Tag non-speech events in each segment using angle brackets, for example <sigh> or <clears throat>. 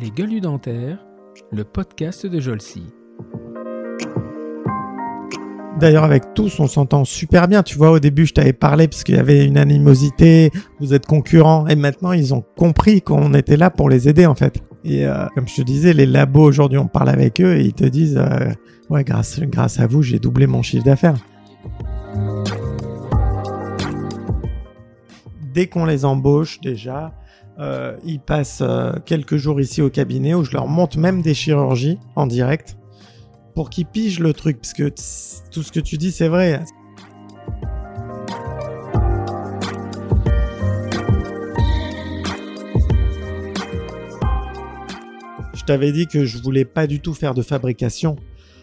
Les gueules dentaires, le podcast de Jolcy. D'ailleurs, avec tous, on s'entend super bien. Tu vois, au début, je t'avais parlé parce qu'il y avait une animosité, vous êtes concurrents, et maintenant, ils ont compris qu'on était là pour les aider, en fait. Et euh, comme je te disais, les labos, aujourd'hui, on parle avec eux et ils te disent, euh, ouais, grâce, grâce à vous, j'ai doublé mon chiffre d'affaires. Dès qu'on les embauche, déjà, euh, ils passent euh, quelques jours ici au cabinet où je leur monte même des chirurgies en direct pour qu'ils pigent le truc, parce que tout ce que tu dis, c'est vrai. Je t'avais dit que je voulais pas du tout faire de fabrication,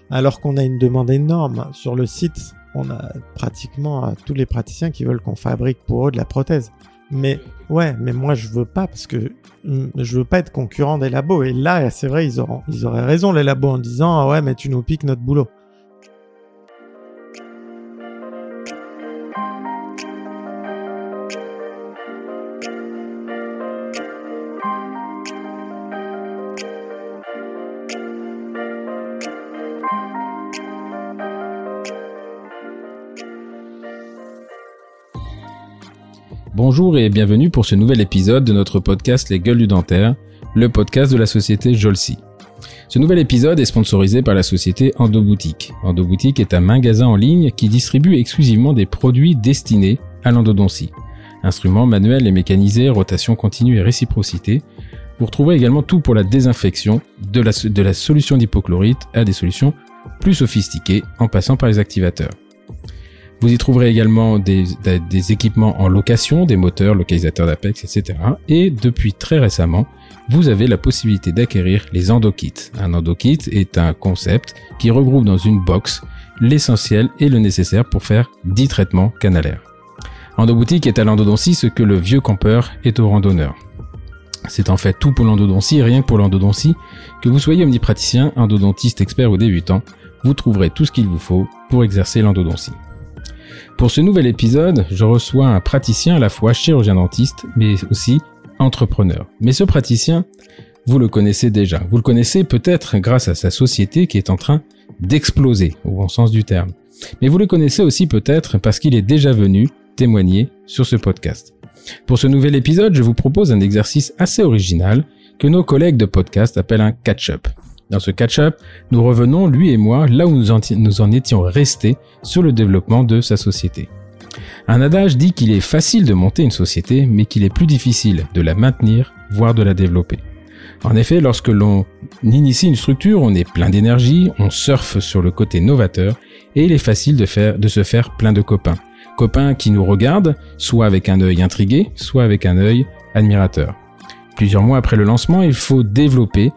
alors qu'on a une demande énorme sur le site. On a pratiquement euh, tous les praticiens qui veulent qu'on fabrique pour eux de la prothèse. Mais ouais, mais moi je veux pas parce que mm, je veux pas être concurrent des labos. Et là, c'est vrai, ils auront, ils auraient raison les labos en disant ah ouais, mais tu nous piques notre boulot. Bonjour et bienvenue pour ce nouvel épisode de notre podcast Les Gueules du Dentaire, le podcast de la société Jolcy. Ce nouvel épisode est sponsorisé par la société Endoboutique. Endoboutique est un magasin en ligne qui distribue exclusivement des produits destinés à l'endodontie. Instruments manuels et mécanisés, rotation continue et réciprocité. Vous retrouvez également tout pour la désinfection, de la, de la solution d'hypochlorite à des solutions plus sophistiquées en passant par les activateurs. Vous y trouverez également des, équipements en location, des moteurs, localisateurs d'Apex, etc. Et depuis très récemment, vous avez la possibilité d'acquérir les endokits. Un endokit est un concept qui regroupe dans une box l'essentiel et le nécessaire pour faire 10 traitements canalaires. Endoboutique est à l'endodontie ce que le vieux campeur est au randonneur. C'est en fait tout pour l'endodontie, rien pour l'endodontie, que vous soyez omnipraticien, endodontiste expert ou débutant, vous trouverez tout ce qu'il vous faut pour exercer l'endodontie. Pour ce nouvel épisode, je reçois un praticien à la fois chirurgien dentiste, mais aussi entrepreneur. Mais ce praticien, vous le connaissez déjà. Vous le connaissez peut-être grâce à sa société qui est en train d'exploser, au bon sens du terme. Mais vous le connaissez aussi peut-être parce qu'il est déjà venu témoigner sur ce podcast. Pour ce nouvel épisode, je vous propose un exercice assez original que nos collègues de podcast appellent un catch-up. Dans ce catch-up, nous revenons, lui et moi, là où nous en, étions restés sur le développement de sa société. Un adage dit qu'il est facile de monter une société, mais qu'il est plus difficile de la maintenir, voire de la développer. En effet, lorsque l'on initie une structure, on est plein d'énergie, on surfe sur le côté novateur, et il est facile de, faire, de se faire plein de copains. Copains qui nous regardent, soit avec un œil intrigué, soit avec un œil admirateur. Plusieurs mois après le lancement, il faut développer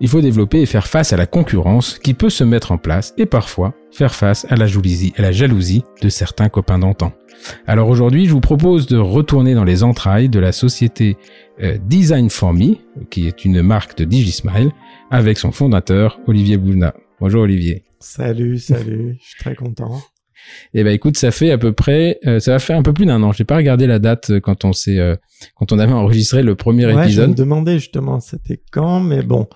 il faut développer et faire face à la concurrence qui peut se mettre en place et parfois faire face à la jalousie, à la jalousie de certains copains d'antan. Alors aujourd'hui, je vous propose de retourner dans les entrailles de la société euh, Design for Me, qui est une marque de DigiSmile, avec son fondateur Olivier Boulna. Bonjour Olivier. Salut, salut, je suis très content. Eh ben écoute, ça fait à peu près, euh, ça va faire un peu plus d'un an. J'ai pas regardé la date euh, quand on s'est, quand on avait enregistré le premier ouais, épisode. Je me demandais justement c'était quand, mais bon,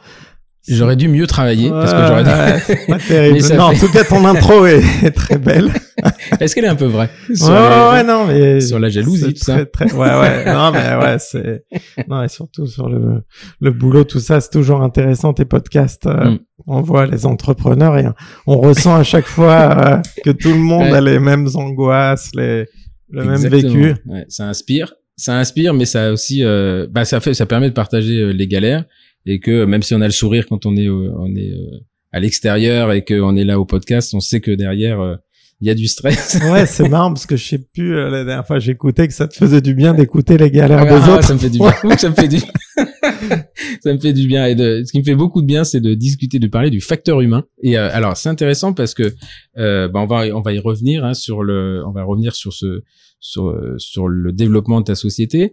J'aurais dû mieux travailler parce que j'aurais. Dû... <laughs> pas terrible. non, en tout cas, ton intro est, <laughs> très belle. <laughs> Est-ce qu'elle est un peu vraie sur ouais, les... ouais, non, mais sur la jalousie, tout très, ça. Très... Ouais, ouais. non, mais ouais, c'est non et surtout sur le le boulot, tout ça, c'est toujours intéressant tes podcasts. Euh, mm. On voit les entrepreneurs et on ressent à chaque fois euh, que tout le monde ouais. a les mêmes angoisses, les le Exactement. même vécu. Ouais, ça inspire, ça inspire, mais ça aussi, euh, bah ça fait, ça permet de partager les galères et que même si on a le sourire quand on est on est euh, à l'extérieur et qu'on est là au podcast, on sait que derrière euh, il y a du stress. <laughs> ouais, c'est marrant parce que je sais plus euh, la dernière fois j'écoutais que ça te faisait du bien d'écouter les galères ah, des ah, autres. Ça me fait du bien. ça me fait du <laughs> ça me fait du bien et de, ce qui me fait beaucoup de bien c'est de discuter de parler du facteur humain. Et euh, alors c'est intéressant parce que euh, bah, on va on va y revenir hein, sur le on va revenir sur ce sur sur le développement de ta société.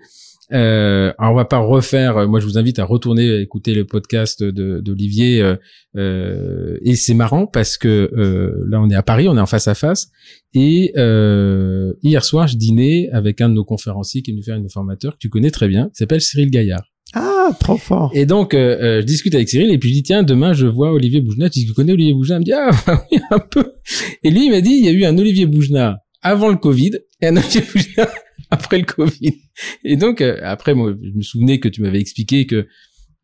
Euh, alors on va pas refaire. Moi, je vous invite à retourner écouter le podcast d'Olivier. Euh, euh, et c'est marrant parce que euh, là, on est à Paris, on est en face à face. Et euh, hier soir, je dînais avec un de nos conférenciers qui est venu faire une formateur que tu connais très bien, qui s'appelle Cyril Gaillard. Ah, trop fort. Et donc, euh, euh, je discute avec Cyril et puis je dis tiens, demain je vois Olivier Boujna. Je dis tu connais Olivier Boujna? Il me dit ah <laughs> bah oui un peu. Et lui il m'a dit il y a eu un Olivier Boujna avant le Covid et un Olivier Boujna <laughs> après le Covid. Et donc euh, après moi je me souvenais que tu m'avais expliqué que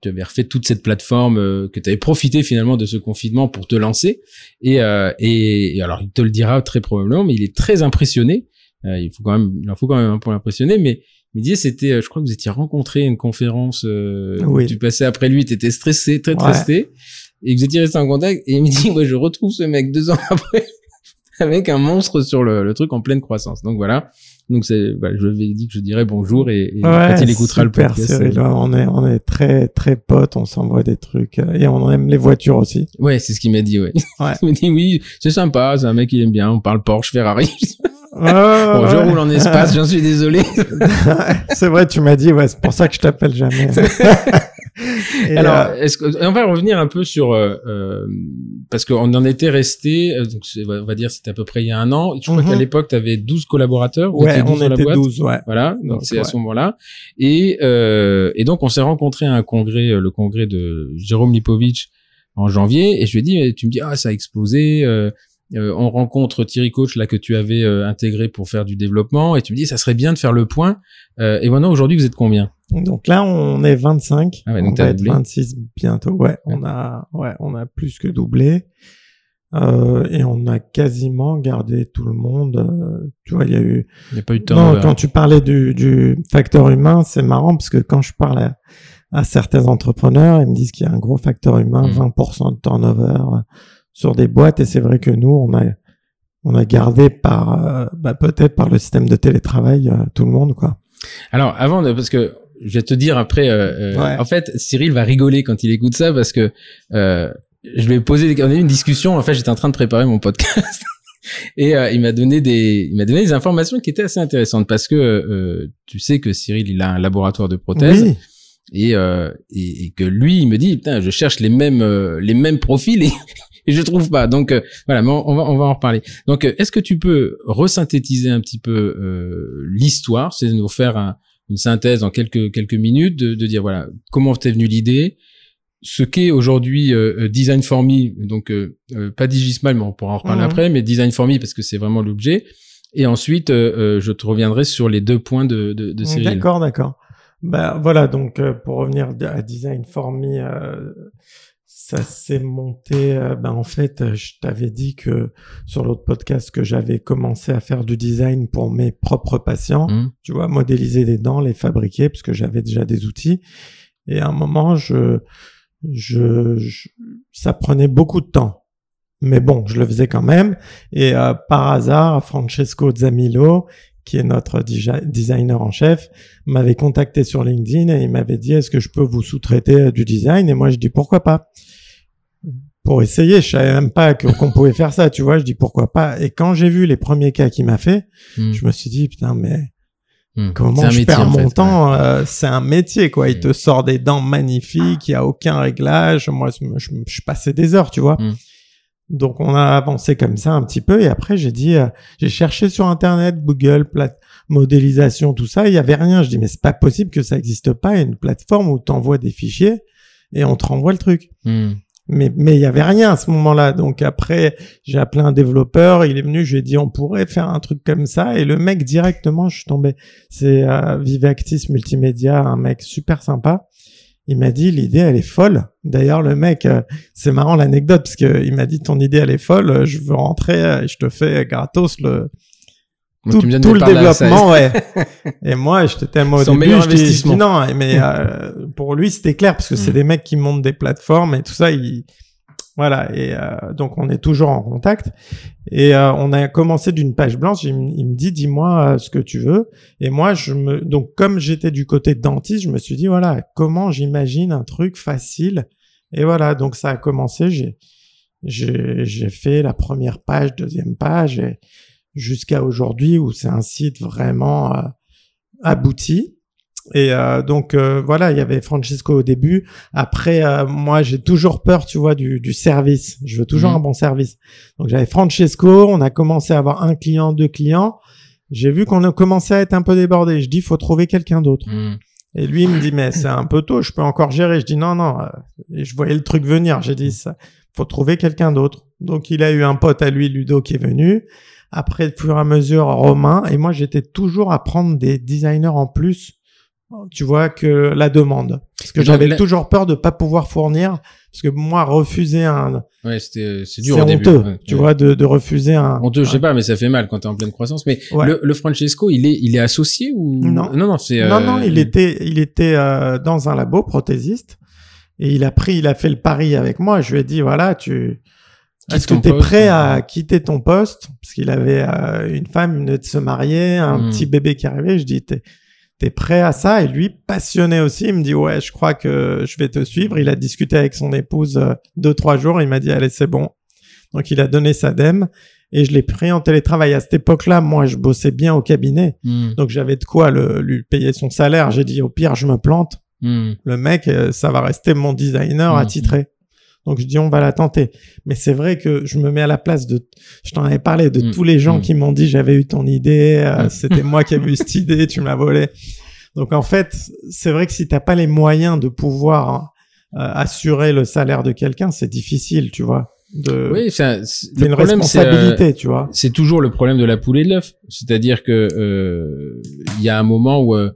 tu avais refait toute cette plateforme, que tu avais profité finalement de ce confinement pour te lancer. Et, et, et, alors il te le dira très probablement, mais il est très impressionné. il faut quand même, il en faut quand même un pour l'impressionner, mais il me disait c'était, euh, je crois que vous étiez rencontré à une conférence, euh, Oui. tu passais après lui, tu étais stressé, très très Ouais. stressé, et que vous étiez resté en contact, et il me dit, <laughs> ouais, je retrouve ce mec deux ans <laughs> après, avec un monstre sur le, le truc en pleine croissance. Donc voilà. Donc c'est, voilà, je lui ai dit que je dirais bonjour et, et Ouais, quand il écoutera le podcast. Euh, on est, on est très, très potes, on s'envoie des trucs euh, et on aime les voitures aussi. Ouais, c'est ce qu'il m'a dit, ouais. Ouais. <laughs> il m'a dit, oui, c'est sympa, c'est un mec qui aime bien, on parle Porsche, Ferrari. <laughs> Ouais, bon, je ouais. roule en espace, j'en suis désolé. <laughs> c'est vrai, tu m'as dit, ouais, c'est pour ça que je t'appelle jamais. Et, Alors, euh, est-ce que, on va revenir un peu sur euh, euh, parce qu'on en était resté, euh, donc c'est- on va dire c'était à peu près il y a un an. Je crois Mhm. qu'à l'époque tu avais 12 collaborateurs. ouais, étiez 12 on était boîte. 12, ouais. Voilà, donc c'est à ce moment-là. Et euh, et donc on s'est rencontré à un congrès, le congrès de Jérôme Lipovitch en janvier, et je lui ai dit, tu me dis ah ça a explosé. euh, euh, on rencontre Thierry Coach là que tu avais euh, intégré pour faire du développement et tu me dis ça serait bien de faire le point. Euh, et maintenant aujourd'hui vous êtes combien? Donc là, on est 25. Ah ouais, donc on va être doublé. 26 bientôt. Ouais, on a, ouais, on a plus que doublé. Euh, et on a quasiment gardé tout le monde. euh, tu vois, il y a eu. Il n'y a pas eu de Non, turnover. quand tu parlais du, du facteur humain, c'est marrant parce que quand je parle à, à certains entrepreneurs, ils me disent qu'il y a un gros facteur humain, Mhm. 20% de turnover euh, sur des boîtes. Et c'est vrai que nous, on a, on a gardé par, euh, bah, peut-être par le système de télétravail, euh, tout le monde, quoi. Alors, avant de, parce que je vais te dire après, euh, euh, Ouais. en fait, Cyril va rigoler quand il écoute ça parce que euh, je lui ai posé, des- on a eu une discussion. En fait, j'étais en train de préparer mon podcast <laughs> et euh, il m'a donné des, il m'a donné des informations qui étaient assez intéressantes parce que euh, tu sais que Cyril, il a un laboratoire de prothèses Oui. et, euh, et et que lui, il me dit, putain, je cherche les mêmes, les mêmes profils et, <laughs> et je trouve pas. Donc euh, voilà, mais on, on va, on va en reparler. Donc, euh, est-ce que tu peux resynthétiser un petit peu euh, l'histoire, c'est nous faire un- une synthèse en quelques quelques minutes, de, de dire voilà comment t'es venue l'idée, ce qu'est aujourd'hui euh, euh, Design for Me, donc euh, euh, pas Digismal, mais on pourra en reparler Mhm. après, mais Design for Me parce que c'est vraiment l'objet. Et ensuite, euh, euh, je te reviendrai sur les deux points de, de, de Cyril. D'accord, d'accord. Bah voilà, donc euh, pour revenir à Design for Me, euh, ça s'est monté. euh, ben en fait, euh, je t'avais dit que sur l'autre podcast que j'avais commencé à faire du design pour mes propres patients. Hum, Tu vois, modéliser des dents, les fabriquer, parce que j'avais déjà des outils. Et à un moment, je, je, je- ça prenait beaucoup de temps. Mais bon, je le faisais quand même. Et euh, par hasard, Francesco Zamilo, qui est notre designer en chef, m'avait contacté sur LinkedIn et il m'avait dit est-ce que je peux vous sous-traiter du design? Et moi, je dis pourquoi pas? Pour essayer. Je savais même pas que- qu'on pouvait faire ça, tu vois. Je dis pourquoi pas. Et quand j'ai vu les premiers cas qu'il m'a fait, hum, je me suis dit putain, mais hum. comment je métier, perds mon fait, temps euh, C'est un métier, quoi. Il Mm. te sort des dents magnifiques, il y a aucun réglage. Moi, je, je, je passais des heures, tu vois. Donc, on a avancé comme ça un petit peu. Et après, j'ai dit, euh, j'ai cherché sur Internet, Google, plate modélisation, tout ça. Il y avait rien. Je dis, mais c'est pas possible que ça existe pas. Il y a une plateforme où tu envoies des fichiers et on te renvoie le truc mais mais il y avait rien à ce moment-là. Donc après, j'ai appelé un développeur, il est venu, je lui ai dit on pourrait faire un truc comme ça et le mec directement, je suis tombé. C'est euh, Vivactis Multimédia, un mec super sympa. Il m'a dit l'idée elle est folle. D'ailleurs le mec, euh, c'est marrant l'anecdote parce que il m'a dit ton idée elle est folle, je veux rentrer, je te fais gratos le Moi, tout, le développement, ouais. <laughs> Et moi, j'étais tellement au Son début, meilleur je dis, non, mais euh, <laughs> pour lui, c'était clair parce que c'est Mm. des mecs qui montent des plateformes et tout ça. Il... Voilà. Et euh, donc, on est toujours en contact. Et euh, on a commencé d'une page blanche. Il, me- il me dit, dis-moi euh, ce que tu veux. Et moi, je me donc comme j'étais du côté dentiste, je me suis dit voilà, comment j'imagine un truc facile? Et voilà. Donc ça a commencé. J'ai j'ai j'ai fait la première page, deuxième page. Et, jusqu'à aujourd'hui où c'est un site vraiment euh, abouti. Et euh, donc euh, voilà, il y avait Francesco au début. Après, euh, moi, j'ai toujours peur, tu vois, du, du service. Je veux toujours Mhm. un bon service. Donc j'avais Francesco. On a commencé à avoir un client, deux clients. J'ai vu qu'on a commencé à être un peu débordé. Je dis, faut trouver quelqu'un d'autre. Hmm. Et lui, il me dit, mais c'est un peu tôt. Je peux encore gérer. Je dis, non, non. Et je voyais le truc venir. J'ai dit, ça, faut trouver quelqu'un d'autre. Donc il a eu un pote à lui, Ludo, qui est venu. Après, au fur et à mesure, Romain. Et moi, j'étais toujours à prendre des designers en plus tu vois que la demande parce que j'avais toujours peur de pas pouvoir fournir parce que moi refuser un Ouais, c'était, euh, c'est dur au début. honteux Ouais, tu ouais. vois de, de refuser un Honteux, je sais pas, mais ça fait mal quand t'es en pleine croissance. Mais Ouais. le, le Francesco, il est, il est associé ou? Non. non, non, c'est. non euh, non il était il était euh, dans un labo prothésiste et il a pris il a fait le pari avec moi je lui ai dit voilà tu est-ce que tu es poste, prêt à quitter ton poste? Parce qu'il avait euh, une femme venait de se marier un Mm. petit bébé qui arrivait je dis t'es T'es prêt à ça? Et lui, passionné aussi, il me dit ouais, je crois que je vais te suivre. Il a discuté avec son épouse euh, deux trois jours. Il m'a dit allez, c'est bon. Donc il a donné sa dème et je l'ai pris en télétravail. À cette époque-là, moi, je bossais bien au cabinet, hmm, donc j'avais de quoi le, lui payer son salaire. J'ai dit au pire, je me plante. hmm. Le mec, euh, ça va rester mon designer attitré. Donc je dis on va la tenter. Mais c'est vrai que je me mets à la place de, je t'en avais parlé de Mhm. tous les gens Mhm. qui m'ont dit j'avais eu ton idée, euh, Mhm. c'était moi qui avais eu cette idée, tu me l'as volée. Donc en fait, c'est vrai que si t'as pas les moyens de pouvoir euh, assurer le salaire de quelqu'un, c'est difficile, tu vois. De, Oui, c'est- une problème, c'est, euh, responsabilité, tu vois. c'est toujours le problème de la poule et de l'œuf. C'est-à-dire que euh, il y a un moment où euh,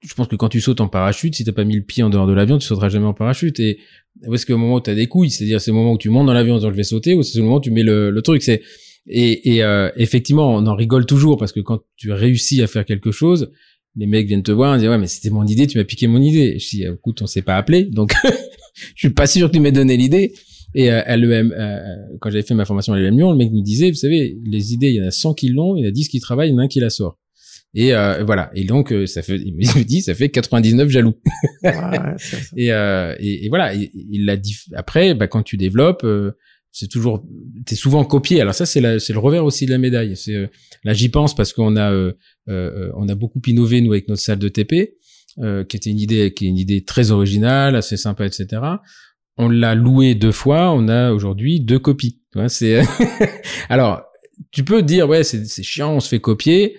je pense que quand tu sautes en parachute, si t'as pas mis le pied en dehors de l'avion, tu sauteras jamais en parachute. Et est-ce qu'au moment où t'as des couilles, c'est-à-dire c'est le moment où tu montes dans l'avion en disant je vais sauter, ou c'est le moment où tu mets le, le truc. C'est et, et euh, effectivement, on en rigole toujours parce que quand tu réussis à faire quelque chose, les mecs viennent te voir et disent ouais mais c'était mon idée, tu m'as piqué mon idée. Je dis écoute on s'est pas appelé, donc <laughs> je suis pas sûr que tu m'aies donné l'idée. Et euh, à l'EM, euh, quand j'avais fait ma formation à l'EM Lyon, le mec nous disait, vous savez, les idées, il y en a 100 qui l'ont, il y en a 10 qui travaillent, il y en a un qui la sort. Et euh, voilà. Et donc, euh, ça fait, il me dit, ça fait 99 jaloux. Ouais, ouais. <laughs> Et, euh, et, et voilà. Et- il l'a dit. Après, bah, quand tu développes, euh, c'est toujours, t'es souvent copié. Alors ça, c'est le revers aussi de la médaille. C'est euh, là, j'y pense parce qu'on a, euh, euh, on a beaucoup innové nous avec notre salle de TP, euh, qui était une idée, qui est une idée très originale, assez sympa, etc. On l'a loué deux fois. On a aujourd'hui deux copies. Tu vois, c'est <laughs> alors tu peux dire ouais, c'est c'est chiant, on se fait copier.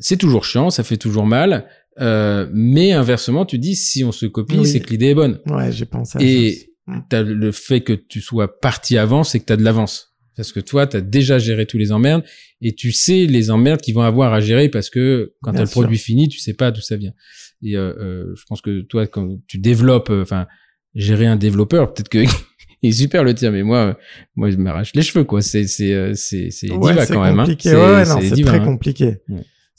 C'est toujours chiant, ça fait toujours mal. Euh, mais inversement, tu dis si on se copie, Oui. c'est que l'idée est bonne. Ouais, j'ai pensé à. Et t'as le fait que tu sois parti avant, c'est que tu as de l'avance. Parce que toi, tu as déjà géré tous les emmerdes et tu sais les emmerdes qu'ils vont avoir à gérer parce que quand tu Bien le produit fini, tu sais pas d'où ça vient. Et euh, euh, je pense que toi, quand tu développes, euh, enfin, gérer un développeur, peut-être que <laughs> il est super le tien, mais moi, euh, moi, je m'arrache les cheveux, quoi. C'est c'est c'est c'est Ouais, diva quand même. Hein. C'est Ouais, ouais, très hein. compliqué.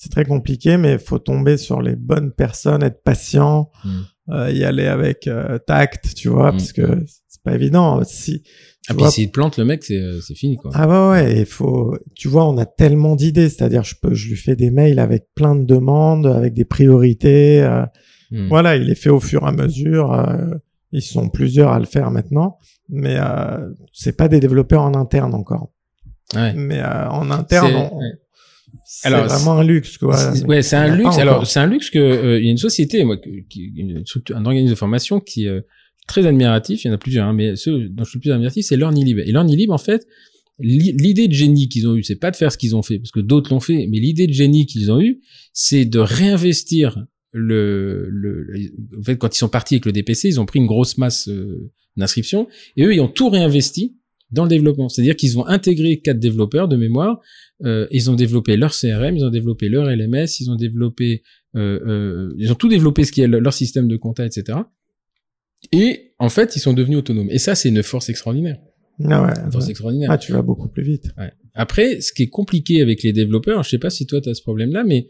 C'est très compliqué, mais il faut tomber sur les bonnes personnes, être patient, Mm. euh, y aller avec euh, tact, tu vois, Mm. parce que c'est pas évident. Si, Ah, puis vois, s'il te plante le mec, c'est euh, c'est fini, quoi. ah ouais, ouais, il faut, tu vois, on a tellement d'idées, c'est-à-dire, je peux, je lui fais des mails avec plein de demandes, avec des priorités. euh, Mm. Voilà, il les fait au fur et à mesure. euh, ils sont plusieurs à le faire maintenant, mais euh, c'est pas des développeurs en interne encore. Ouais. Mais euh, en interne, on- ouais. C'est vraiment un luxe, quoi. C'est- Ouais, c'est un luxe. Alors, c'est un luxe que euh, il y a une société, moi, qui, une structure, un organisme de formation qui est euh, très admiratif. Il y en a plusieurs, hein, mais ceux dont je suis le plus admiratif, c'est LearnyLib. Et LearnyLib, en fait, l'i- l'idée de génie qu'ils ont eue, c'est pas de faire ce qu'ils ont fait, parce que d'autres l'ont fait, mais l'idée de génie qu'ils ont eue, c'est de réinvestir le, le, le- en fait, quand ils sont partis avec le DPC, ils ont pris une grosse masse euh, d'inscriptions, et eux, ils ont tout réinvesti dans le développement. C'est-à-dire qu'ils ont intégré quatre développeurs de mémoire, euh, ils ont développé leur CRM, ils ont développé leur LMS, ils ont développé, euh, euh, ils ont tout développé ce qui est le- leur système de compta, etc. Et en fait, ils sont devenus autonomes. Et ça, c'est une force extraordinaire. Ah ouais, Une force ouais. extraordinaire. Ah, tu vas beaucoup plus vite. Ouais. Après, ce qui est compliqué avec les développeurs, je sais pas si toi tu as ce problème-là, mais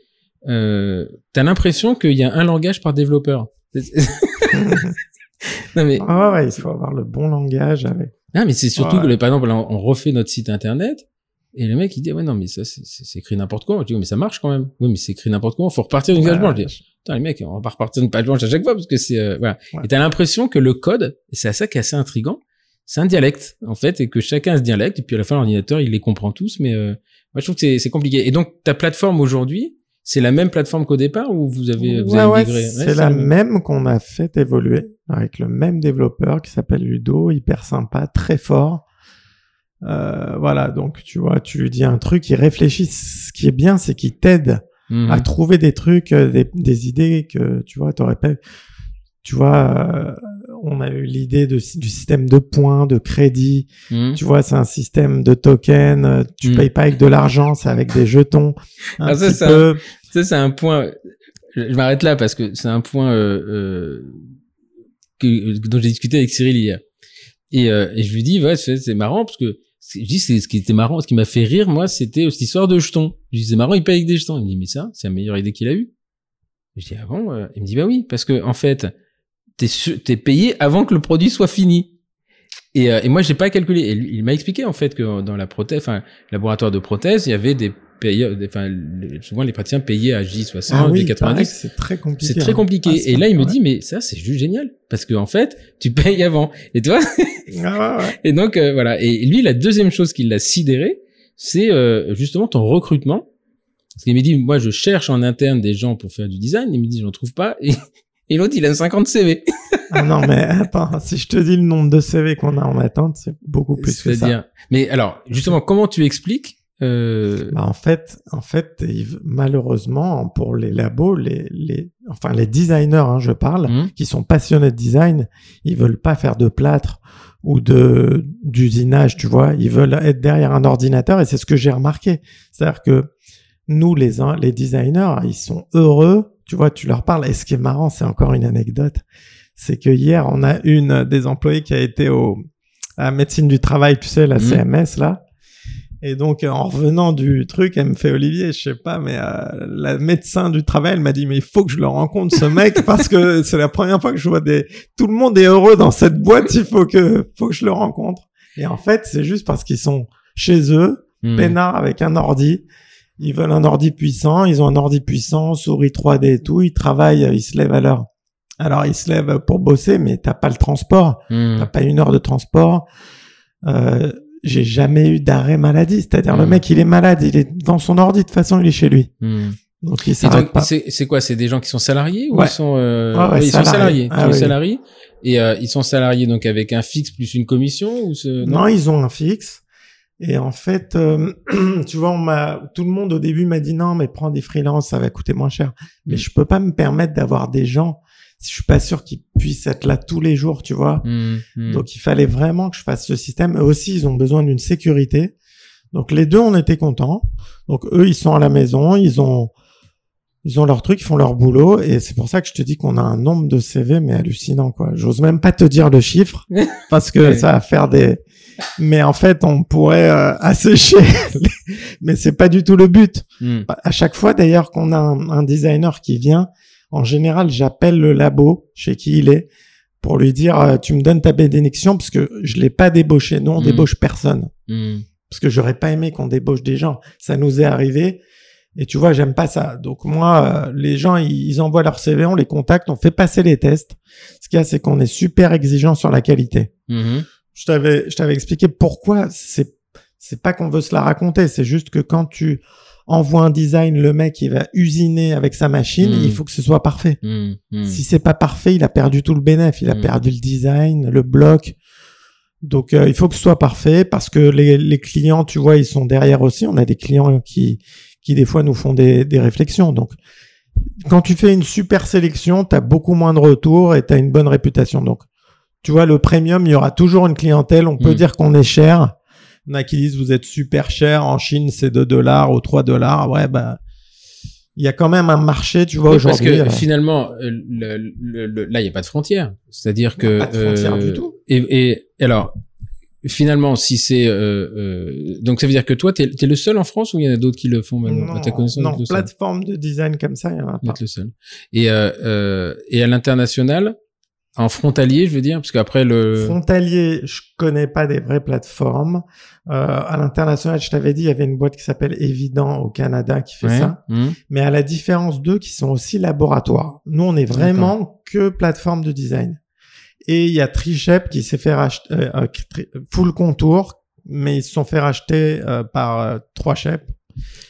euh, t'as l'impression qu'il y a un langage par développeur. <laughs> <laughs> non mais Ah ouais, il faut avoir le bon langage avec. Non mais c'est surtout Ouais. que par exemple on refait notre site internet et le mec il dit ouais non mais ça c'est- écrit n'importe quoi. Je dis mais ça marche quand même. Oui mais c'est écrit n'importe quoi. Faut repartir d'une page blanche. Je dis putain les mecs on va pas repartir d'une page blanche à chaque fois parce que c'est euh, voilà. Ouais. Et t'as l'impression que le code et c'est à ça qui est assez intrigant. C'est un dialecte en fait et que chacun a ce dialecte et puis à la fin l'ordinateur il les comprend tous mais euh, moi je trouve que c'est c'est compliqué. Et donc ta plateforme aujourd'hui c'est la même plateforme qu'au départ ou vous avez, vous Ouais, avez ouais, c'est la même qu'on a fait évoluer avec le même développeur qui s'appelle Ludo, hyper sympa, très fort. Euh, voilà, donc tu vois, tu lui dis un truc, il réfléchit. Ce qui est bien, c'est qu'il t'aide Mhm. à trouver des trucs, euh, des, des idées que tu vois, t'aurais pas. Tu vois, euh, on a eu l'idée du système de points, de crédit. Mhm. Tu vois, c'est un système de tokens. euh, Tu Mm. payes pas avec de l'argent, c'est avec des jetons. Un Ah, ça, c'est un point. Je je m'arrête là parce que c'est un point euh, euh, que, dont j'ai discuté avec Cyril hier. Et, euh, et je lui dis, ouais, c'est marrant parce que je dis, ce qui était marrant, ce qui m'a fait rire, moi, c'était cette histoire de jetons. Je dis, c'est marrant, il paye avec des jetons. Il me dit, mais ça, c'est la meilleure idée qu'il a eue. Je dis, ah bon euh Il me dit, bah oui, parce que en fait, t'es t'es payé avant que le produit soit fini. Et, euh, et moi, j'ai pas calculé. Et lui, il m'a expliqué en fait que dans la prothèse, enfin, laboratoire de prothèse, il y avait des enfin, souvent les praticiens payaient à J60, Ah oui, J90. pareil, c'est très compliqué. C'est très hein. compliqué. Ah, et là, il me dit, mais ça, c'est juste génial. Parce que, en fait, tu payes avant. Et toi, <laughs> Ah ouais, et donc, euh, voilà. Et lui, la deuxième chose qui l'a sidéré, c'est euh, justement ton recrutement. Parce qu'il me dit, moi, je cherche en interne des gens pour faire du design. Il me dit, j'en trouve pas. <laughs> Et, et l'autre, il a 50 CV. Ah non, mais attends, si je te dis le nombre de CV qu'on a en attente, c'est beaucoup plus que ça. C'est-à-dire, mais alors, justement, comment tu expliques euh, Bah, en fait, en fait, malheureusement, pour les labos, les, les, enfin les designers, hein, je parle, hum, qui sont passionnés de design, ils veulent pas faire de plâtre ou de d'usinage, tu vois. Ils veulent être derrière un ordinateur et c'est ce que j'ai remarqué. C'est-à-dire que nous, les les designers, ils sont heureux. Tu vois, tu leur parles. Et ce qui est marrant, c'est encore une anecdote, c'est que hier, on a une des employés qui a été au à la médecine du travail, tu sais, la Mhm. CMS là. Et donc, euh, en revenant du truc, elle me fait Olivier, je sais pas, mais euh, la médecin du travail, elle m'a dit, mais il faut que je le rencontre, ce mec, <laughs> parce que c'est la première fois que je vois des... Tout le monde est heureux dans cette boîte, il faut que, faut que je le rencontre. Et en fait, c'est juste parce qu'ils sont chez eux, hum. peinards avec un ordi. Ils veulent un ordi puissant, ils ont un ordi puissant, souris 3D et tout, ils travaillent, ils se lèvent à l'heure. Alors, ils se lèvent pour bosser, mais t'as pas le transport. Hum. T'as pas une heure de transport. Euh, j'ai jamais eu d'arrêt maladie. C'est-à-dire, le Mm. mec, il est malade, il est devant son ordi, de toute façon, il est chez lui. Hum. Donc, il s'arrête pas. c'est quoi? C'est des gens qui sont salariés ou Ouais. ils sont euh, Ouais, ouais, oui, ils sont salariés. salariés, Ah oui. salariés et euh, ils sont salariés donc avec un fixe plus une commission ou ce Non, ils ont un fixe. Et en fait, euh, <clears throat> tu vois, on m'a, tout le monde au début m'a dit non, mais prends des freelances, ça va coûter moins cher. Mais Mm. je peux pas me permettre d'avoir des gens je suis pas sûr qu'ils puissent être là tous les jours, tu vois. Hum, hum. Donc il fallait vraiment que je fasse ce système. Eux aussi, ils ont besoin d'une sécurité. Donc les deux, on était contents. Donc eux, ils sont à la maison, ils ont ils ont leur truc, ils font leur boulot, et c'est pour ça que je te dis qu'on a un nombre de CV mais hallucinant quoi. J'ose même pas te dire le chiffre <laughs> parce que ça va faire des. Mais en fait, on pourrait euh, assécher. <laughs> les- mais c'est pas du tout le but. Hum. À chaque fois d'ailleurs qu'on a un, un designer qui vient, en général, j'appelle le labo chez qui il est pour lui dire euh, tu me donnes ta bénédiction parce que je l'ai pas débauché. Nous, on Mm. débauche personne Hum. parce que j'aurais pas aimé qu'on débauche des gens. Ça nous est arrivé. Et tu vois, j'aime pas ça. Donc moi, euh, les gens, ils, ils envoient leur CV, on les contacte, on fait passer les tests. Ce qu'il y a, c'est qu'on est super exigeant sur la qualité. Mhm. Je t'avais, je t'avais expliqué pourquoi. C'est, c'est pas qu'on veut se la raconter. C'est juste que quand tu envoies un design, le mec, il va usiner avec sa machine. Il faut que ce soit parfait. Hum. Hum. Si c'est pas parfait, il a perdu tout le bénéfice. Il a perdu le design, le bloc. Donc euh, il faut que ce soit parfait parce que les, les clients, tu vois, ils sont derrière aussi. On a des clients qui qui des fois nous font des, des réflexions. Donc quand tu fais une super sélection, tu as beaucoup moins de retours et tu as une bonne réputation. Donc tu vois, le premium, il y aura toujours une clientèle. On peut dire qu'on est cher. Il y en a qui disent vous êtes super cher. En Chine, c'est 2 dollars ou 3 dollars. Ouais, bah il y a quand même un marché, tu vois, Oui, parce aujourd'hui. que euh, finalement, euh, le, le- le- là, il n'y a pas de frontière. C'est-à-dire que pas de frontière du tout. Et, et alors, finalement, si c'est euh, euh, donc ça veut dire que toi, t'es es le seul en France ou il y en a d'autres qui le font maintenant à ta connaissance non plateforme de design comme ça, il y en a pas. le seul. Et euh, euh, et à l'international, en frontalier, je veux dire, parce qu'après le Frontalier, je connais pas des vraies plateformes. Euh, à l'international, je t'avais dit, il y avait une boîte qui s'appelle Evident au Canada qui fait Ouais. ça. Hum. Mais à la différence d'eux, qui sont aussi laboratoires. Nous, on est vraiment que plateforme de design. Et il y a Trichep qui s'est fait racheter, euh, euh, Full Contour, mais ils se sont fait racheter euh, par euh, Trois Chep.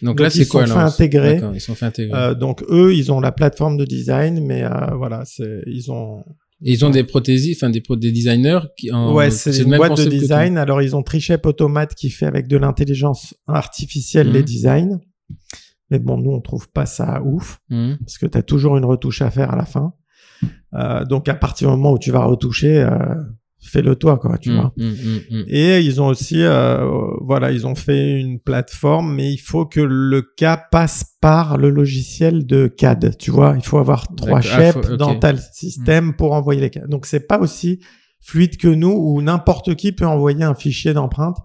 Donc, là, c'est sont quoi fait alors intégrer. Ils sont fait intégrer. Euh, donc eux, ils ont la plateforme de design, mais euh, voilà, c'est ils ont. Et ils ont des prothésistes, enfin des, des designers qui en ouais, c'est une boîte de design. Alors ils ont Trichep Automate qui fait avec de l'intelligence artificielle Mhm. les designs. Mais bon, nous on trouve pas ça ouf Mhm. parce que tu as toujours une retouche à faire à la fin. Euh, donc à partir du moment où tu vas retoucher, euh, fais-le toi, quoi, tu Mhm, vois. mhm, mhm. Et ils ont aussi, euh, voilà, ils ont fait une plateforme, mais il faut que le cas passe par le logiciel de CAD. Tu vois, il faut avoir trois. Ah, ok. dans tel système pour envoyer les cas. Donc c'est pas aussi fluide que nous où n'importe qui peut envoyer un fichier d'empreinte.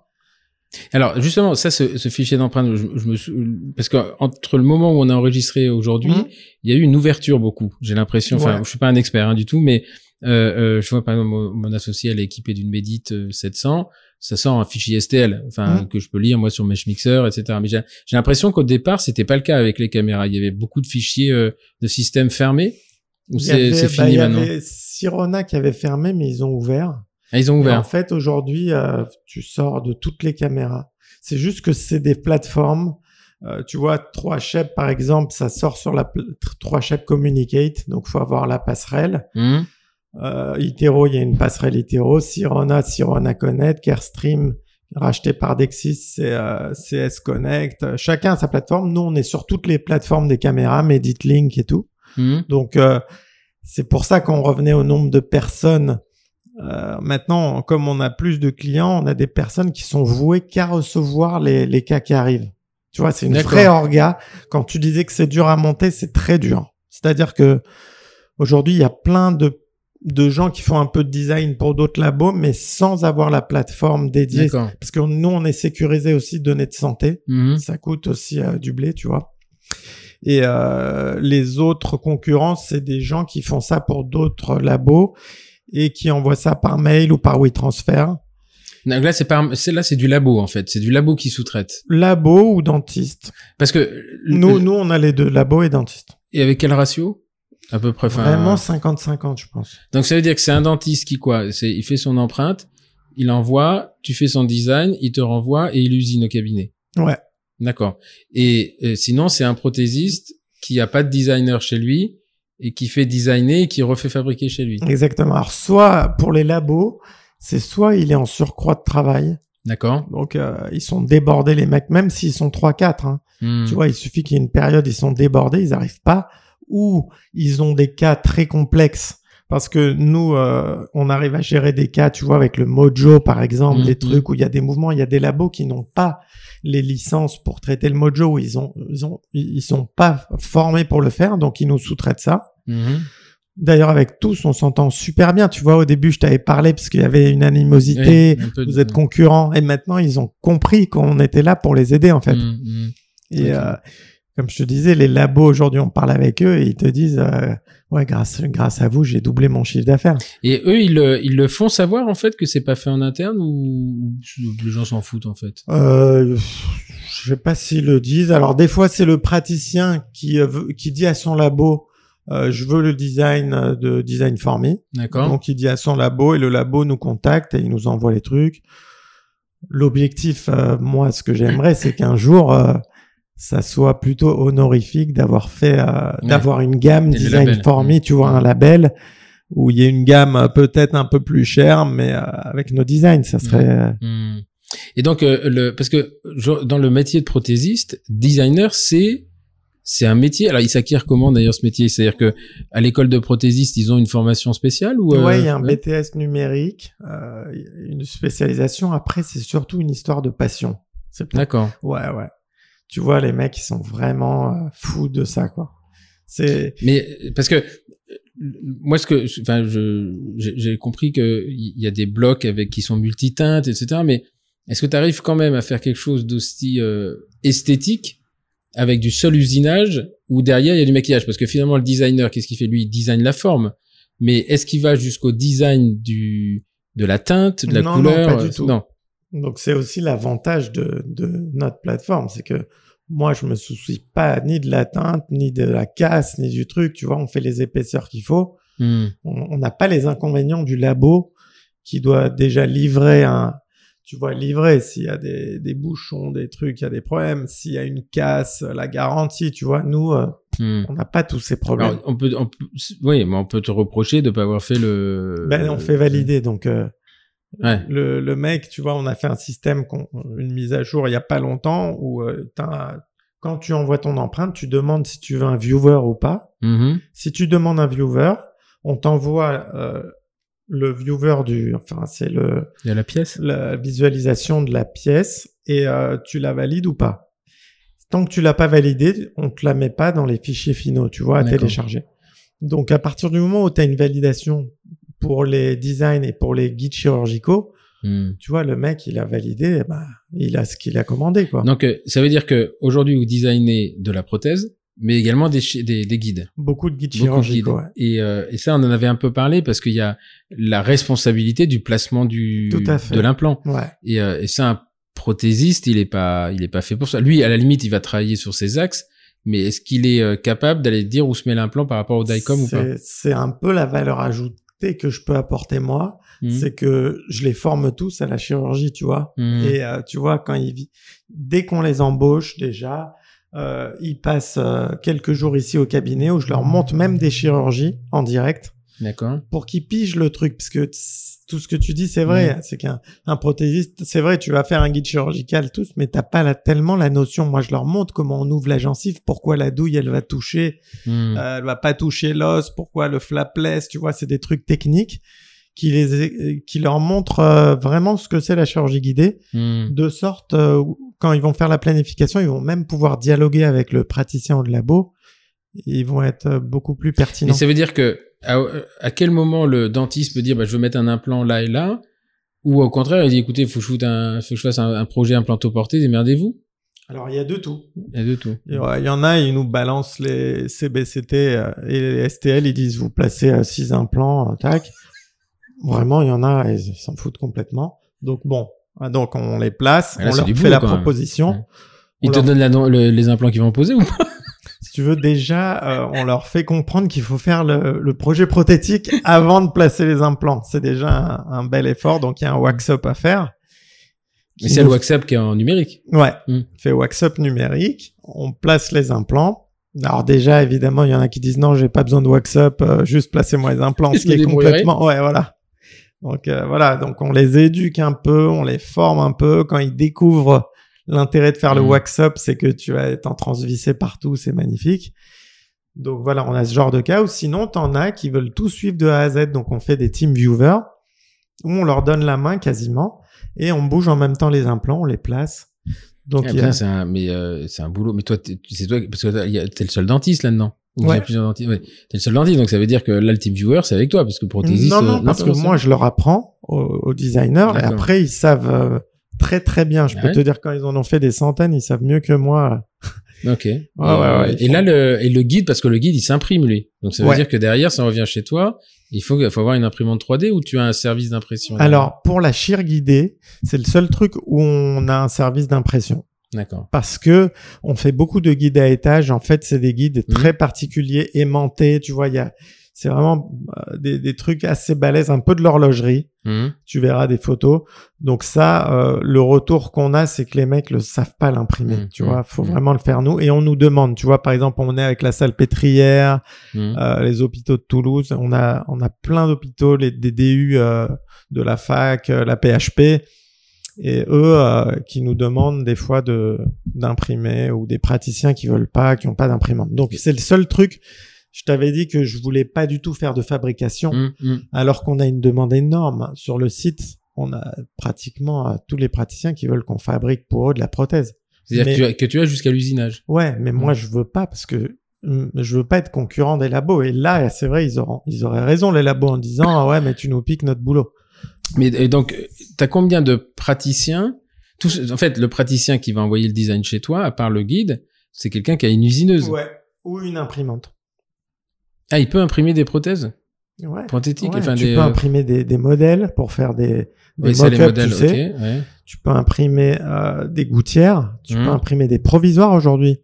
Alors justement, ça, ce, ce fichier d'empreinte, je, je me sou- parce que entre le moment où on a enregistré aujourd'hui, il y a eu une ouverture beaucoup. J'ai l'impression, enfin, Ouais. je suis pas un expert hein, du tout, mais euh, euh, je vois par exemple mon, mon associé, elle est équipée d'une Medit euh, 700, ça sort un fichier STL, enfin Mhm. que je peux lire moi sur Meshmixer, etc. Mais j'ai j'ai l'impression qu'au départ, c'était pas le cas avec les caméras. Il y avait beaucoup de fichiers euh, de systèmes fermés. Ou Il y c'est avait- c'est bah, fini il y maintenant avait Sirona qui avait fermé, mais ils ont ouvert. Ah, ils ont Et ouvert. en fait, aujourd'hui, euh, tu sors de toutes les caméras. C'est juste que c'est des plateformes. Euh, tu vois, 3Shep, par exemple, ça sort sur la pl- 3Shep Communicate, donc faut avoir la passerelle. Mhm. Euh, Itero, il y a une passerelle Itero. Sirona, Sirona Connect. Carestream, racheté par Dexis, c'est euh, CS Connect. Euh, Chacun a sa plateforme. Nous, on est sur toutes les plateformes des caméras, MeditLink et tout. Mhm. Donc, euh, c'est pour ça qu'on revenait au nombre de personnes. Euh, maintenant, comme on a plus de clients, on a des personnes qui sont vouées qu'à recevoir les, les cas qui arrivent. Tu vois, c'est une vraie orga. Quand tu disais que c'est dur à monter, c'est très dur. C'est-à-dire que aujourd'hui, il y a plein de, de gens qui font un peu de design pour d'autres labos, mais sans avoir la plateforme dédiée. Parce que nous, on est sécurisé aussi de données de santé. Mhm. Ça coûte aussi euh, du blé, tu vois. Et euh, les autres concurrents, c'est des gens qui font ça pour d'autres labos et qui envoient ça par mail ou par WeTransfer. Donc là, c'est pas, c'est là, c'est du labo en fait. C'est du labo qui sous-traite. Labo ou dentiste. Parce que Nous, nous, on a les deux, labo et dentiste. et avec quel ratio? À peu près. Vraiment 50-50, je pense. Donc ça veut dire que c'est un dentiste qui quoi C'est il fait son empreinte, il envoie, tu fais son design, il te renvoie et il usine au cabinet. Ouais. D'accord. Et euh, sinon, c'est un prothésiste qui a pas de designer chez lui et qui fait designer et qui refait fabriquer chez lui. Exactement. Alors, soit pour les labos, c'est soit il est en surcroît de travail. D'accord. Donc, euh, ils sont débordés, les mecs, même s'ils sont 3-4. Hein. Hmm. Tu vois, il suffit qu'il y ait une période, ils sont débordés, ils n'arrivent pas, ou ils ont des cas très complexes. Parce que nous, euh, on arrive à gérer des cas, tu vois, avec le Mojo, par exemple, Mhm. des trucs où il y a des mouvements, il y a des labos qui n'ont pas les licences pour traiter le Mojo, où ils ont, ils ont, ils sont pas formés pour le faire, donc ils nous sous-traitent ça. Mhm. D'ailleurs, avec tous, on s'entend super bien. Tu vois, au début, je t'avais parlé parce qu'il y avait une animosité. Oui, un peu de- Vous êtes concurrents. Et maintenant, ils ont compris qu'on était là pour les aider, en fait. Et Ok. euh, comme je te disais, les labos aujourd'hui, on parle avec eux et ils te disent, euh, ouais, grâce grâce à vous, j'ai doublé mon chiffre d'affaires. Et eux, ils le, ils le font savoir en fait que c'est pas fait en interne ou ou les gens s'en foutent en fait? Euh, je sais pas s'ils le disent. Alors des fois, c'est le praticien qui euh, qui dit à son labo, euh, je veux le design de design for me. D'accord. Donc il dit à son labo et le labo nous contacte et il nous envoie les trucs. L'objectif, euh, moi, ce que j'aimerais, c'est qu'un jour, euh, ça soit plutôt honorifique d'avoir fait, euh, Ouais. d'avoir une gamme design label. for me, Mm. tu vois, un label où il y a une gamme euh, peut-être un peu plus chère, mais euh, avec nos designs, ça serait. euh, Hmm. Et donc euh, le parce que je- dans le métier de prothésiste, designer c'est c'est un métier. Alors il s'acquiert comment d'ailleurs ce métier? C'est-à-dire que à l'école de prothésiste, ils ont une formation spéciale ou euh, Ouais, il y a un ouais BTS numérique, euh, une spécialisation. Après, c'est surtout une histoire de passion. D'accord. Ouais, ouais. Tu vois, les mecs, ils sont vraiment euh, fous de ça, quoi. C'est Mais parce que moi, ce que, enfin, je, j'ai compris que il y a des blocs avec qui sont multiteintes, etc. Mais est-ce que tu arrives quand même à faire quelque chose d'aussi euh, esthétique avec du seul usinage ou derrière il y a du maquillage? Parce que finalement, le designer, qu'est-ce qu'il fait? Lui Il design la forme. Mais est-ce qu'il va jusqu'au design du de la teinte, de la Non, non, couleur? pas du tout. Non. Donc c'est aussi l'avantage de, de notre plateforme, c'est que moi je me soucie pas ni de la teinte, ni de la casse, ni du truc. Tu vois, on fait les épaisseurs qu'il faut. Hmm. On n'a pas les inconvénients du labo qui doit déjà livrer un, tu vois, livrer s'il y a des, des bouchons, des trucs, il y a des problèmes, s'il y a une casse, la garantie, tu vois, nous, euh, Hmm. on n'a pas tous ces problèmes. Alors, on peut, on oui, mais on peut te reprocher de pas avoir fait le. ben, on fait valider, donc euh, Ouais. le, le mec, tu vois, on a fait un système, une mise à jour il y a pas longtemps où euh, quand tu envoies ton empreinte, tu demandes si tu veux un viewer ou pas. Mhm. Si tu demandes un viewer, on t'envoie euh, le viewer du, enfin c'est le Il y a la pièce. la visualisation de la pièce et euh, tu la valides ou pas. Tant que tu l'as pas validé, on te la met pas dans les fichiers finaux, tu vois, à télécharger. Donc à partir du moment où tu as une validation pour les designs et pour les guides chirurgicaux, Hmm. tu vois, le mec, il a validé, bah, il a ce qu'il a commandé, quoi. Donc, euh, ça veut dire que aujourd'hui vous designez de la prothèse, mais également des, chi- des, des guides. Beaucoup de guides Beaucoup de guides. chirurgicaux, ouais. Et, euh, et ça, on en avait un peu parlé parce qu'il y a la responsabilité du placement du Tout à fait. de l'implant. Ouais. Et, euh, et ça, un prothésiste, il est pas, il est pas fait pour ça. Lui, à la limite, il va travailler sur ses axes, mais est-ce qu'il est euh, capable d'aller dire où se met l'implant par rapport au DICOM ou pas? C'est un peu la valeur ajoutée que je peux apporter moi, Mhm. c'est que je les forme tous à la chirurgie, tu vois. Mhm. Et euh, tu vois, quand ils, dès qu'on les embauche déjà, euh, ils passent euh, quelques jours ici au cabinet où je leur montre même des chirurgies en direct D'accord. pour qu'ils pigent le truc. Parce que tout ce que tu dis, c'est vrai. C'est qu'un un prothésiste, c'est vrai, tu vas faire un guide chirurgical, tous, mais t'as pas la, tellement la notion. Moi, je leur montre comment on ouvre la gencive, pourquoi la douille, elle va toucher Mhm. euh, elle va pas toucher l'os, pourquoi le flapless, tu vois, c'est des trucs techniques qui les qui leur montrent euh, vraiment ce que c'est la chirurgie guidée, Mhm. de sorte euh, quand ils vont faire la planification, ils vont même pouvoir dialoguer avec le praticien au labo, ils vont être beaucoup plus Mais pertinents. ça veut dire que à, à quel moment le dentiste peut dire bah, je veux mettre un implant là et là ou au contraire il dit écoutez faut que je, foute un, faut que je fasse un, un projet implantoporté démerdez-vous Alors il y a de tout. il y a de tout Il y en a, ils nous balancent les CBCT euh, et les STL, ils disent vous placez euh, six implants, euh, tac. Vraiment, il y en a, ils s'en foutent complètement. Donc bon, ah, donc on les place, là, on leur fait boulot, la proposition. Ils te leur- donnent la- le- les implants qu'ils vont poser ou pas? Tu veux, déjà, euh, on leur fait comprendre qu'il faut faire le, le projet prothétique avant de placer les implants. C'est déjà un, un bel effort, donc il y a un wax-up à faire. mais c'est le WhatsApp qui est en numérique Ouais, Hmm. fait wax-up numérique, on place les implants. Alors déjà, évidemment, il y en a qui disent non, j'ai pas besoin de wax-up, euh, juste placez-moi les implants, <laughs> ce qui est complètement... Ouais, voilà. Donc euh, voilà, donc on les éduque un peu, on les forme un peu. Quand ils découvrent l'intérêt de faire le Mhm. wax-up, c'est que tu vas être en transvissé partout, c'est magnifique. Donc voilà, on a ce genre de cas. Ou sinon, t'en as qui veulent tout suivre de A à Z. Donc on fait des team viewers où on leur donne la main quasiment et on bouge en même temps les implants, on les place. Donc Ah, il y a- putain, c'est un mais euh, c'est un boulot mais toi c'est toi parce que t'es le seul dentiste là-dedans Ou Ouais. plusieurs dentistes ouais. t'es le seul dentiste donc ça veut dire que là le type viewer c'est avec toi parce que prothésiste Non, non, euh, parce que moi, je leur apprends aux, aux designers et après, ils savent euh, très, très bien. Je Ah peux ouais te dire, quand ils en ont fait des centaines, ils savent mieux que moi. Ok. et, ouais, ouais, et ils là, le, et le guide, parce que le guide, il s'imprime, lui. Donc, ça veut dire que derrière, ça revient chez toi. Il faut, il faut avoir une imprimante 3D ou tu as un service d'impression Alors, pour la chire guidée, c'est le seul truc où on a un service d'impression. D'accord. Parce que on fait beaucoup de guides à étage. En fait, c'est des guides Mhm. très particuliers, aimantés. Tu vois, il y a, c'est vraiment euh, des, des trucs assez balèzes, un peu de l'horlogerie. Mhm. tu verras des photos. Donc ça, euh, le retour qu'on a, c'est que les mecs le savent pas l'imprimer. Mmh, tu vois, faut mmh. vraiment le faire nous. Et on nous demande, tu vois, par exemple, on est avec la salle pétrière, Mhm. euh, les hôpitaux de Toulouse, on a on a plein d'hôpitaux, les des DU euh, de la fac, euh, la PHP. Et eux euh, qui nous demandent des fois de d'imprimer ou des praticiens qui veulent pas, qui ont pas d'imprimante. Donc c'est le seul truc. Je t'avais dit que je voulais pas du tout faire de fabrication Mhm. Mhm. alors qu'on a une demande énorme sur le site. On a pratiquement euh, tous les praticiens qui veulent qu'on fabrique pour eux de la prothèse. C'est-à-dire que tu as, que tu as jusqu'à l'usinage. Ouais, mais moi Mm. je veux pas parce que je veux pas être concurrent des labos. Et là, c'est vrai, ils auront, ils auraient raison les labos en disant ah ouais, mais tu nous piques notre boulot. Mais et donc, t'as combien de praticiens? Tous, En fait, le praticien qui va envoyer le design chez toi, à part le guide, c'est quelqu'un qui a une usineuse. Ouais. Ou une imprimante. Ah, il peut imprimer des prothèses Ouais. prothétiques Ouais, enfin, tu des, peux euh, imprimer des, des modèles pour faire des, des oui, mock-ups, modèles, tu sais. ouais. Tu peux imprimer euh, des gouttières. Tu Mm. peux imprimer des provisoires aujourd'hui.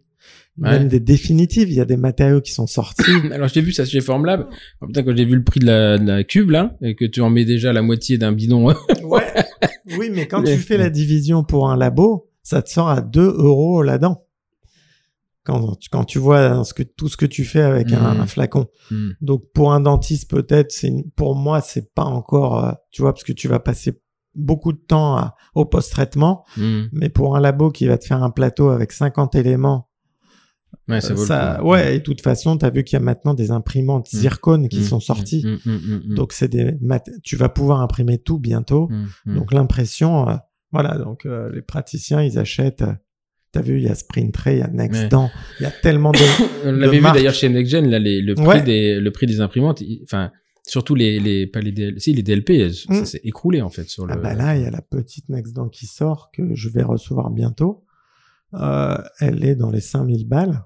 Même des définitives. Il y a des matériaux qui sont sortis. <coughs> Alors, je t'ai vu ça chez Formlab. Oh, putain, quand j'ai vu le prix de la, de la cube, là, et que tu en mets déjà la moitié d'un bidon <laughs> ouais. Oui, mais quand tu fais la division pour un labo, ça te sort à 2 euros là-dedans. Quand, tu- quand tu vois ce que, tout ce que tu fais avec un, Mhm. un flacon. Hmm. Donc pour un dentiste peut-être, c'est pour moi c'est pas encore, euh, tu vois, parce que tu vas passer beaucoup de temps à- au post-traitement, Hmm. mais pour un labo qui va te faire un plateau avec 50 éléments, Ouais, ça euh, vaut le ça, coup. ouais, et de toute façon, tu as vu qu'il y a maintenant des imprimantes Mhm. zircone qui sont sorties. Donc c'est des tu vas pouvoir imprimer tout bientôt. Donc l'impression, euh, voilà, donc euh, les praticiens ils achètent. T'as vu, il y a Sprint Tray, il y a Nextdent, il y a tellement de. <coughs> On l'avait vu d'ailleurs chez NextGen, là, les, le prix Ouais. des, le prix des imprimantes, enfin, surtout les, les, pas les DLP, si, les DLP, elles- ça Mm. s'est écroulé, en fait, sur le. Ah bah là, il y a la petite Nextdent qui sort que je vais recevoir bientôt. Euh, elle est dans les 5000 balles.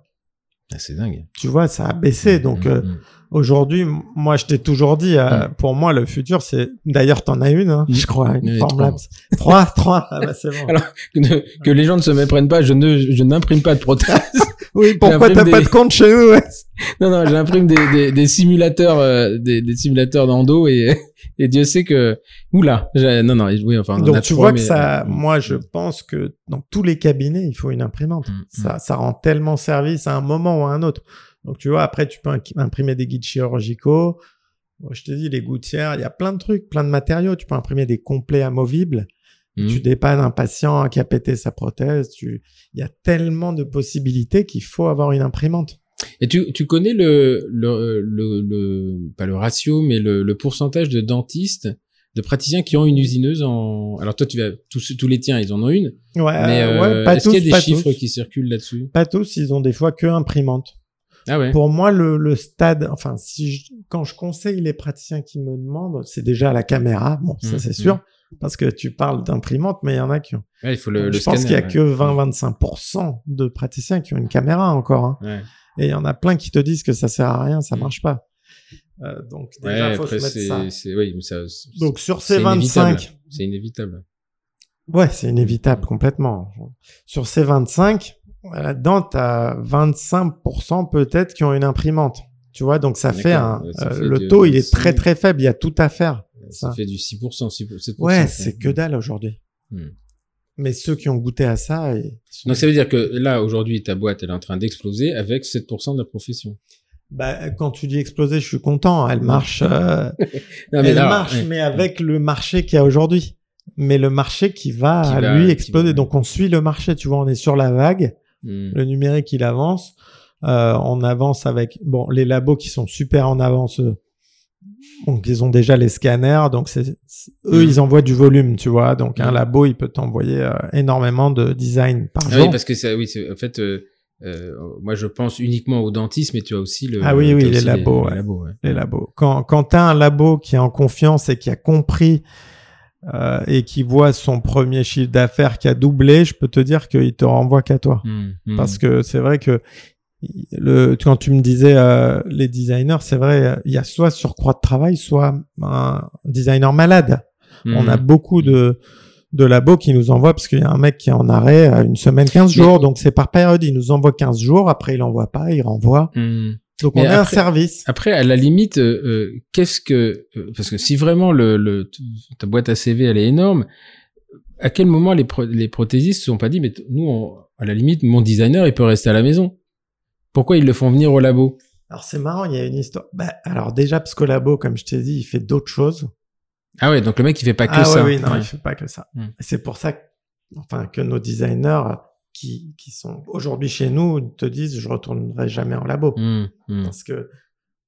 Ah, c'est dingue. Tu vois, ça a baissé. Donc Mm, euh, mm. aujourd'hui, moi, je t'ai toujours dit, euh, pour moi, le futur, c'est. D'ailleurs, t'en as une, hein, je crois, une Formlabs. <laughs> Trois, trois. Ah bah c'est bon. Alors, que, que les gens ne se méprennent pas, je ne, je n'imprime pas de prothèse. <laughs> oui, pourquoi t'as des- pas de compte chez nous ouais <laughs> non, non, j'imprime des, des, des simulateurs, euh, des, des simulateurs d'endo et, <laughs> et Dieu sait que, oula, non, non, oui, enfin, on en a Donc tu vois que mais, ça, euh, moi je mm, pense que dans tous les cabinets, il faut une imprimante. Mm, Ça, ça rend tellement service à un moment ou à un autre. Donc tu vois, après tu peux imprimer des guides chirurgicaux. Je te dis, les gouttières, il y a plein de trucs, plein de matériaux. Tu peux imprimer des complets amovibles. Tu dépannes un patient qui a pété sa prothèse. Tu... Il y a tellement de possibilités qu'il faut avoir une imprimante. Et tu, tu connais le, le, le, le- pas le ratio, mais le, le pourcentage de dentistes, de praticiens qui ont une usineuse en, alors toi tu vas, tous, tous les tiens, ils en ont une, Ouais, mais euh, ouais, pas est-ce tous, qu'il y a des chiffres tous. qui circulent là-dessus? Pas tous, ils ont des fois que imprimante. Ah ouais. Pour moi, le, le stade, enfin, si je- quand je conseille les praticiens qui me demandent, c'est déjà la caméra. Bon, ça Mm, c'est sûr, parce que tu parles d'imprimante, mais il y en a qui ont. Ouais, il faut le, le je pense qu'il y a ouais. que 20-25% de praticiens qui ont une caméra encore. hein. Ouais. Et il y en a plein qui te disent que ça sert à rien, ça Mm. marche pas. Euh, donc déjà, faut après se mettre ça. oui, mais ça, Donc sur ces inévitable. 25, C'est inévitable. ouais, c'est inévitable complètement. Sur ces 25, là-dedans, t'as 25% peut-être qui ont une imprimante. Tu vois, donc ça fait un, ça euh, fait le taux, il est très 25. très faible. Il y a tout à faire. Ça Ça. fait du 6%, 6%, 7%. Ouais, c'est que dalle aujourd'hui. Hmm. Mais ceux qui ont goûté à ça, ils sont- Donc ça veut dire que là, aujourd'hui, ta boîte, elle est en train d'exploser avec 7% de la profession. bah, quand tu dis exploser, je suis content. Elle marche, euh, <laughs> Non, elle marche, ouais. mais avec le marché qu'il y a aujourd'hui. Mais le marché qui va, Qui va- lui exploser. va- Donc on suit le marché. Tu vois, on est sur la vague. Hmm. Le numérique, il avance. Euh, on avance avec bon les labos qui sont super en avance. eux. Donc ils ont déjà les scanners. Donc c'est eux, Mhm. ils envoient du volume, tu vois. Donc un Mhm. labo, il peut t'envoyer euh, énormément de design par Ah jour. oui, parce que ça, oui, c'est, en fait, euh, euh, moi, je pense uniquement aux dentistes, mais tu as aussi le. Ah oui, oui, t'as les labos, Les, ouais. labos, ouais. les labos. Quand, quand tu as un labo qui est en confiance et qui a compris euh, et qui voit son premier chiffre d'affaires qui a doublé, je peux te dire qu'il te renvoie qu'à toi. Hmm, hmm. Parce que c'est vrai que le, quand tu me disais euh, les designers, c'est vrai, il y a soit surcroît de travail, soit un designer malade. Hmm. On a beaucoup de de labos qui nous envoient parce qu'il y a un mec qui est en arrêt à une semaine, 15 Mais- jours, donc c'est par période, il nous envoie 15 jours, après il envoie pas, il renvoie. Donc Mais on est un service. Après, à la limite, euh, euh, qu'est-ce que euh, parce que si vraiment le, le ta boîte à CV elle est énorme, à quel moment les pro- les prothésistes se sont pas dit mais nous on- à la limite mon designer il peut rester à la maison? Pourquoi ils le font venir au labo? Alors c'est marrant, il y a une histoire. Bah, alors déjà parce que labo, comme je t'ai dit, il fait d'autres choses. Ah ouais, donc le mec il fait pas que ah ça. ouais, oui, non, Ouais. il fait pas que ça. Hmm. C'est pour ça que, enfin, que nos designers qui, qui sont aujourd'hui chez nous te disent je retournerai jamais en labo Hmm, hmm. parce que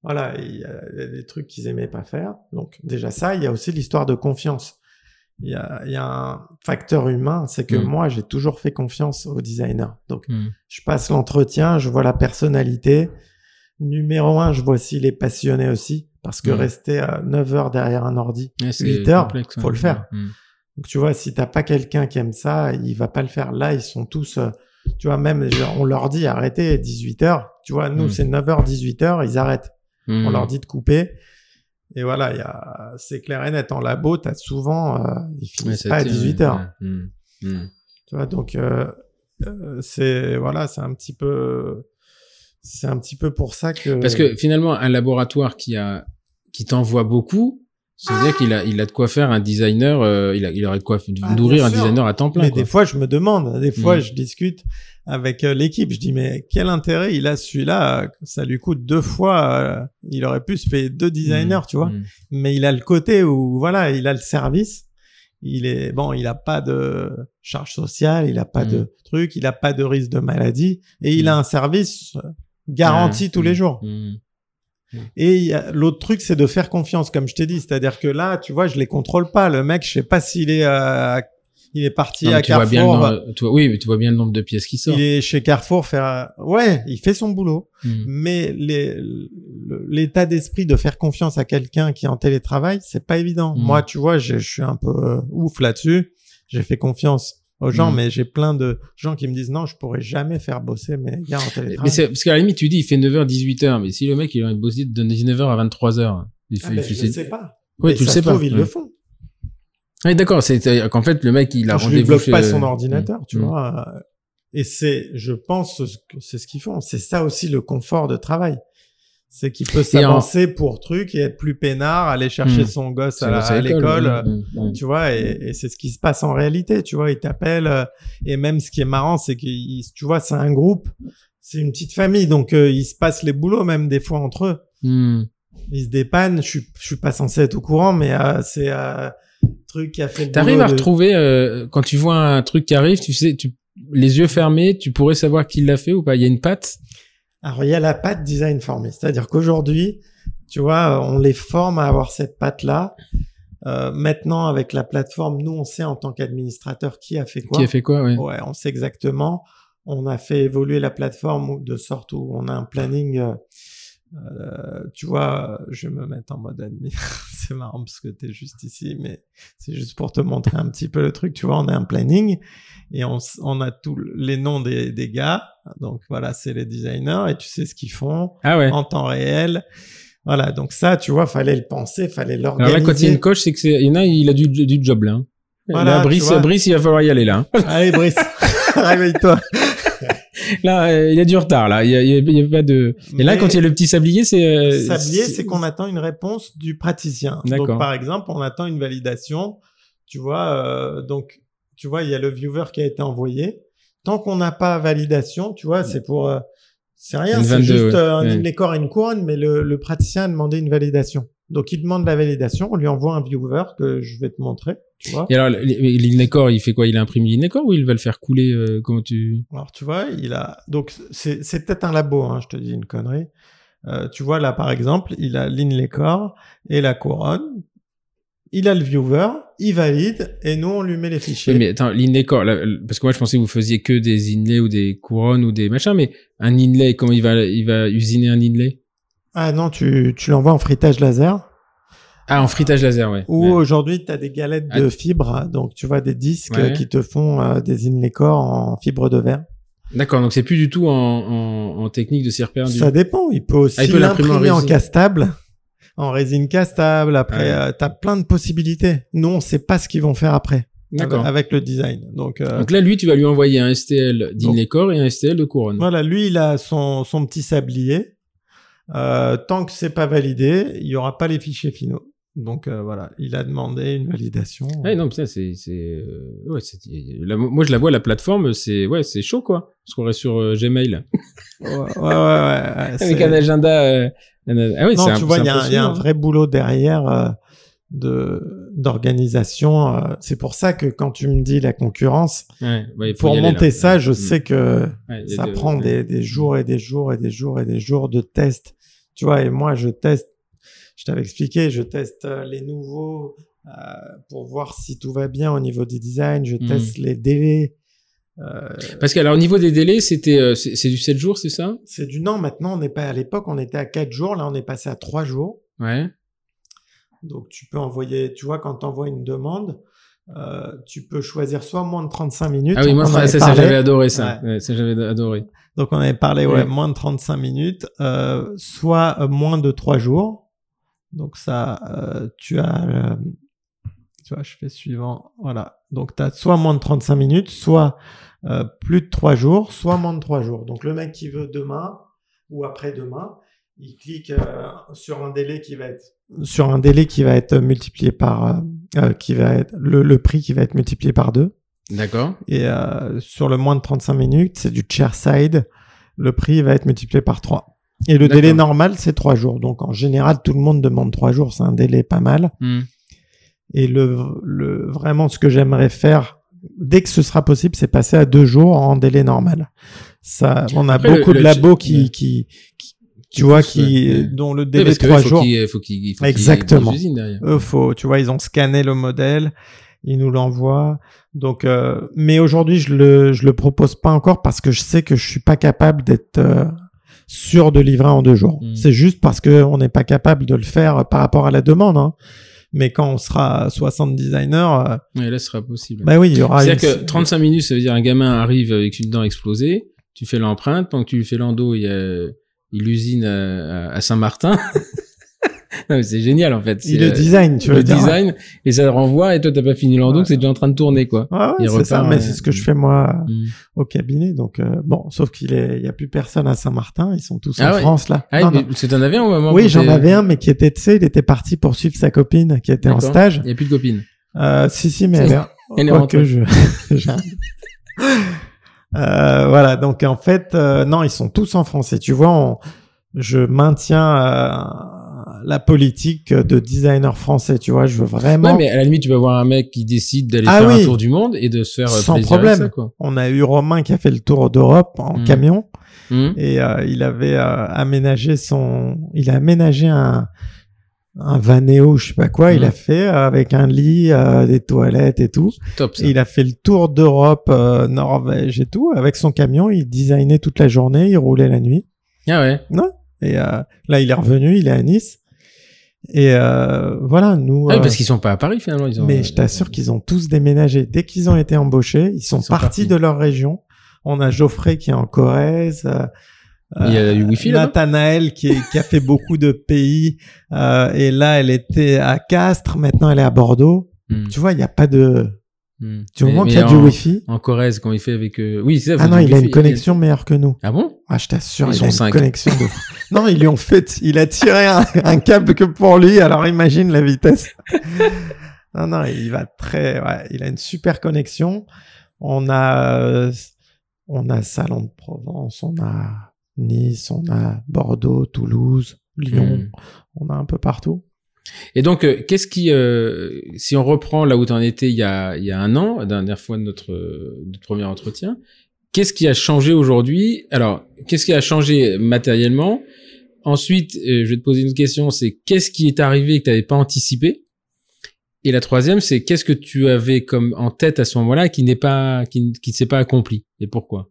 voilà, il y, a, des trucs qu'ils aimaient pas faire. Donc déjà ça, il y a aussi l'histoire de confiance. Il y a, il y a un facteur humain, c'est que Hmm. moi j'ai toujours fait confiance aux designers. Donc je passe l'entretien, je vois la personnalité. Numéro un, je vois s'il est passionné aussi, parce que rester à 9 heures derrière un ordi, Ouais, c'est 8 heures, complexe, faut ouais. le faire. Donc tu vois, si t'as pas quelqu'un qui aime ça, il va pas le faire. Là, ils sont tous, euh, tu vois, même on leur dit arrêtez 18 heures. Tu vois, nous Mm. c'est 9 heures, 18 heures, ils arrêtent. Hmm. On leur dit de couper. Et voilà, il y a, c'est clair et net. En labo, t'as souvent, euh, ils finissent pas à tient, 18 ouais. heures. Hmm. Hmm. Tu vois, donc euh, euh, c'est voilà, c'est un petit peu, c'est un petit peu pour ça que. Parce que finalement, un laboratoire qui a qui t'envoie beaucoup, C'est-à-dire qu'il a, il a de quoi faire un designer, euh, il, a, il aurait de quoi Ah, nourrir un designer à temps plein. Mais quoi. des fois, je me demande, des fois, Mm. je discute avec euh, l'équipe, je dis, mais quel intérêt il a celui-là? Ça lui coûte deux fois, euh, il aurait pu se payer deux designers, Mm, tu vois. mm. Mais il a le côté où, voilà, il a le service. Il est, bon, il a pas de charge sociale, il a pas de truc, il a pas de risque de maladie, et il a un service euh, garanti tous les jours. Et l'autre truc, c'est de faire confiance, comme je t'ai dit. C'est-à-dire que là, tu vois, je les contrôle pas. Le mec, je sais pas s'il est, euh, il est parti Non, à tu vois bien Carrefour. le nombre, tu vois- oui, mais tu vois bien le nombre de pièces qui sortent. Il est chez Carrefour faire, ouais, il fait son boulot. Mm. Mais l'état d'esprit de faire confiance à quelqu'un qui est en télétravail, c'est pas évident. Mm. Moi, tu vois, je, je suis un peu euh, ouf là-dessus. J'ai fait confiance aux gens, Mm. mais j'ai plein de gens qui me disent non, je pourrais jamais faire bosser mes gars en Mais télétravail. c'est parce qu'à la limite, tu dis, il fait 9h, 18h, mais si le mec, il a envie de bosser de 19h à 23h, il fait, Ah, il ben, fait- je ne sais pas. Oui, Mais tu le sais pas. trouve, ils Ouais. le font. Oui, d'accord, c'est qu'en fait, le mec, il a je rendez-vous bloque chez- pas son ordinateur, tu Mm. vois. euh, Et c'est, je pense c'est ce qu'ils font. C'est ça aussi le confort de travail. C'est qu'il peut en- s'avancer pour truc et être plus peinard, aller chercher Mm. son gosse à, l'école. ouais. Tu vois, et, et c'est ce qui se passe en réalité, tu vois, ils t'appellent, euh, et même ce qui est marrant, c'est que, tu vois, c'est un groupe, c'est une petite famille, donc euh, ils se passent les boulots même des fois entre eux. Mm. Ils se dépannent, je suis, je suis pas censé être au courant, mais euh, c'est euh, truc qui a fait T'arrives à de- retrouver euh, quand tu vois un truc qui arrive, tu sais, tu les yeux fermés, tu pourrais savoir qui l'a fait ou pas? Il y a une patte? Alors, il y a la patte design formée. C'est-à-dire qu'aujourd'hui, tu vois, on les forme à avoir cette patte-là. Euh, maintenant, avec la plateforme, nous, on sait en tant qu'administrateur qui a fait quoi. Qui a fait quoi, ouais. Ouais, on sait exactement. On a fait évoluer la plateforme de sorte où on a un planning. Euh, tu vois, je vais me mettre en mode admin. <laughs> c'est marrant parce que tu es juste ici, mais c'est juste pour te montrer un petit peu le truc. Tu vois, on a un planning et on, on a tous les noms des, des gars. Donc voilà, c'est les designers et tu sais ce qu'ils font Ah ouais. en temps réel. Voilà, donc ça, tu vois, fallait le penser, fallait Alors l'organiser. là, quand il y a une coche, c'est que c'est, il y en a, il a du, du job là. hein. Voilà, là, Brice. Brice, il va falloir y aller là. hein. Allez, Brice, <laughs> réveille-toi. Là, euh, il y a du retard là. Il y a, il y a- pas de. Et là, Mais- quand il y a le petit sablier, c'est. euh, Sablier, c'est qu'on attend une réponse du praticien. D'accord. Donc, par exemple, on attend une validation. Tu vois, euh, donc, tu vois, il y a le viewer qui a été envoyé. Tant qu'on n'a pas validation, tu vois, c'est pour, euh, c'est rien, c'est 22, juste ouais. un Ouais. inlay-core et une couronne, mais le, le praticien a demandé une validation. Donc, il demande la validation, on lui envoie un viewer que je vais te montrer, tu vois. Et alors, l'inécor, il fait quoi? Il imprime l'inécor ou il va le faire couler euh, Comment tu? Alors, tu vois, il a, donc, c'est, c'est peut-être un labo, hein, je te dis une connerie. Euh, tu vois, là, par exemple, il a l'inlay core et la couronne. Il a le viewer, il valide, et nous, on lui met les fichiers. Oui, mais attends, l'inécor, là, euh, parce que moi je pensais que vous faisiez que des inlays ou des couronnes ou des machins, mais un inlay, comment il va, il va usiner un inlay? Ah non, tu, tu l'envoies en frittage laser. Ah, en frittage laser, ouais. Ou Ouais. aujourd'hui, tu as des galettes de Ah. fibres, donc tu vois des disques Ouais. qui te font euh, des inlay core en fibre de verre. D'accord, donc c'est plus du tout en, en, en technique de cire perdue. Ça dépend. Il peut aussi Ah, il peut l'imprimer en castable, en résine castable. Après, Ouais. tu as plein de possibilités. Nous, on sait pas ce qu'ils vont faire après. D'accord. Avec, le design. Donc, euh, Donc là, lui, tu vas lui envoyer un STL d'inlay core et un STL de couronne. voilà, lui, il a son, son petit sablier. Euh, tant que c'est pas validé, il y aura pas les fichiers finaux. Donc euh, voilà, il a demandé une validation. Ouais, non, putain, c'est, c'est, euh, ouais, c'est, la- moi, je la vois, la plateforme, c'est, ouais, c'est chaud, quoi. Parce qu'on reste sur euh, Gmail. <laughs> Ouais, ouais, ouais. <laughs> Avec un agenda, euh, ah oui, non, c'est tu un- vois, il y, a un- il y a un impressionnant. vrai boulot derrière de d'organisation. c'est pour ça que quand tu me dis la concurrence, Ouais, ouais, pour monter là. ça, je Mm. sais que ça de- prend des, des jours et des jours et des jours et des jours de tests. Tu vois, et moi, je teste, je t'avais expliqué, je teste euh, les nouveaux euh, pour voir si tout va bien au niveau du design, je Mm. teste les délais. Euh, Parce qu'alors, au niveau des délais, c'était, euh, c'est, du 7 jours, c'est ça? c'est du non, maintenant, on n'est pas à l'époque, on était à 4 jours, là, on est passé à 3 jours. Ouais. Donc, tu peux envoyer, tu vois, quand tu envoies une demande, euh, tu peux choisir soit moins de 35 minutes. Ah oui, moi, ça, ça, j'avais adoré ça. Ouais. Ouais, ça, j'avais adoré. Donc, on avait parlé, ouais, Ouais. moins de 35 minutes, euh, soit moins de 3 jours. Donc, ça, euh, tu as, euh, tu vois, je fais suivant, voilà. Donc, tu as soit moins de 35 minutes, soit euh, plus de 3 jours, soit moins de 3 jours. Donc, le mec qui veut demain ou après-demain, il clique sur un délai qui va être sur un délai qui va être multiplié par qui va être le, le prix qui va être multiplié par deux. D'accord. Et sur le moins de 35 minutes, c'est du chair side. Le prix va être multiplié par 3. Et le délai normal, c'est 3 jours. Donc en général, tout le monde demande 3 jours. C'est un délai pas mal. Hmm. Et le, le vraiment, ce que j'aimerais faire, dès que ce sera possible, c'est passer à 2 jours en délai normal. Ça, on a Après, beaucoup le- de labos qui, qui, qui- tu vois, qui, ouais. dont le délai de que 3 faut jours. faut qu'il Exactement. derrière. Eux, faut, tu vois, ils ont scanné le modèle, ils nous l'envoient. Donc, euh, mais aujourd'hui, je le, je le propose pas encore parce que je sais que je suis pas capable d'être euh, sûr de livrer en deux jours. Mm. C'est juste parce que on n'est pas capable de le faire par rapport à la demande. Hein. Mais quand on sera 60 designers, euh, Ouais, là, ce sera possible. bah oui, il y aura. C'est-à-dire une- que 35 minutes, ça veut dire un gamin arrive avec une dent explosée, tu fais l'empreinte, pendant que tu lui fais l'endo, il y a il usine à, à Saint-Martin. <laughs> non, mais c'est génial, en fait. Il C'est, le euh, design, tu le veux dire. design, et ça renvoie, et toi, t'as pas fini l'endo, Ouais. que c'est déjà en train de tourner, quoi. Ouais, ouais, c'est ça, mais euh, c'est ce que je fais moi Hmm. au cabinet. Donc euh, bon, sauf qu'il est, il y a plus personne à Saint-Martin. Ils sont tous Ah en ouais. France là. Ah, que avais un au moment Oui, j'en avais un, mais qui était, tu sais, il était parti pour suivre sa copine qui était en stage. Il y a plus de copine. Euh, si, si, mais C'est- elle est, elle est rentrée. <laughs> je, Euh, voilà. Donc, en fait, euh, non, ils sont tous en français. Tu vois, on- je maintiens euh, la politique de designer français. Tu vois, je veux vraiment. Ouais, mais à la limite, tu peux avoir un mec qui décide d'aller Ah faire oui. un tour du monde et de se faire euh, Sans plaisir avec problème. ça, quoi. On a eu Romain qui a fait le tour d'Europe en Mm. camion Hmm. et euh, il avait euh, aménagé son, il a aménagé un un Vanéo, je sais pas quoi. Il Mm. a fait avec un lit, euh, des toilettes et tout. Top, ça. Et il a fait le tour d'Europe, Norvège et tout. Avec son camion, il designait toute la journée, il roulait la nuit. Ah ouais. Et euh, là, il est revenu, il est à Nice. Et euh, voilà, nous. Ah oui, euh, parce qu'ils sont pas à Paris, finalement. Ils ont, mais je t'assure qu'ils ont tous déménagé. Dès qu'ils ont été embauchés, ils sont, Ils sont partis partis. de leur région. On a Geoffrey qui est en Corrèze. euh, Il y a du wifi Nathanaël qui, qui a fait beaucoup de pays. euh, et là, elle était à Castres. Maintenant, elle est à Bordeaux. Tu vois, il n'y a pas de... Hmm. Du moment qu'il y a mais du en- Wifi. En Corrèze, quand il fait avec... euh, Oui, c'est ça. Ah non, il a une connexion meilleure que nous. Ah bon? Ah, je t'assure, Ils il a une connexion de. <laughs> Non, ils lui ont fait, il a tiré un, un câble que pour lui, alors imagine la vitesse. <laughs> Non, non, il va très, ouais, il a une super connexion. On a, euh, on a Salon de Provence, on a Nice, on a Bordeaux, Toulouse, Lyon, Hmm. on a un peu partout. Et donc, euh, qu'est-ce qui... euh, si on reprend là où tu en étais il y a, il y a un an, la dernière fois de notre, premier entretien, qu'est-ce qui a changé aujourd'hui? Alors, qu'est-ce qui a changé matériellement? Ensuite, euh, je vais te poser une question, c'est qu'est-ce qui est arrivé que tu n'avais pas anticipé? Et la troisième, c'est qu'est-ce que tu avais comme en tête à ce moment-là qui n'est pas, qui, ne- s'est pas accompli et pourquoi?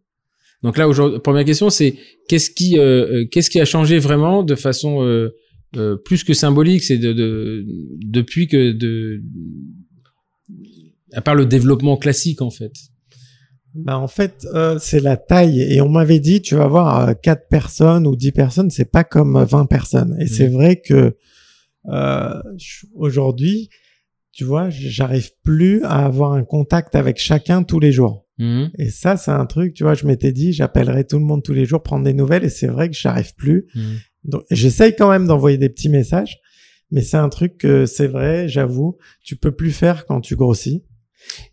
Donc là, aujourd'hui, première question, c'est qu'est-ce qui, euh, qu'est-ce qui a changé vraiment de façon euh, euh, plus que symbolique, c'est de, de depuis que de à part le développement classique en fait. Ben, en fait, euh, c'est la taille. Et on m'avait dit, tu vas voir, euh, 4 personnes ou 10 personnes, c'est pas comme euh, 20 personnes. Et c'est vrai que euh, aujourd'hui, tu vois, j'arrive plus à avoir un contact avec chacun tous les jours. Mhm. Et ça, c'est un truc, tu vois, je m'étais dit, j'appellerai tout le monde tous les jours, prendre des nouvelles. Et c'est vrai que j'arrive plus. Mhm. Donc, j'essaye quand même d'envoyer des petits messages. Mais c'est un truc que c'est vrai, j'avoue, tu peux plus faire quand tu grossis.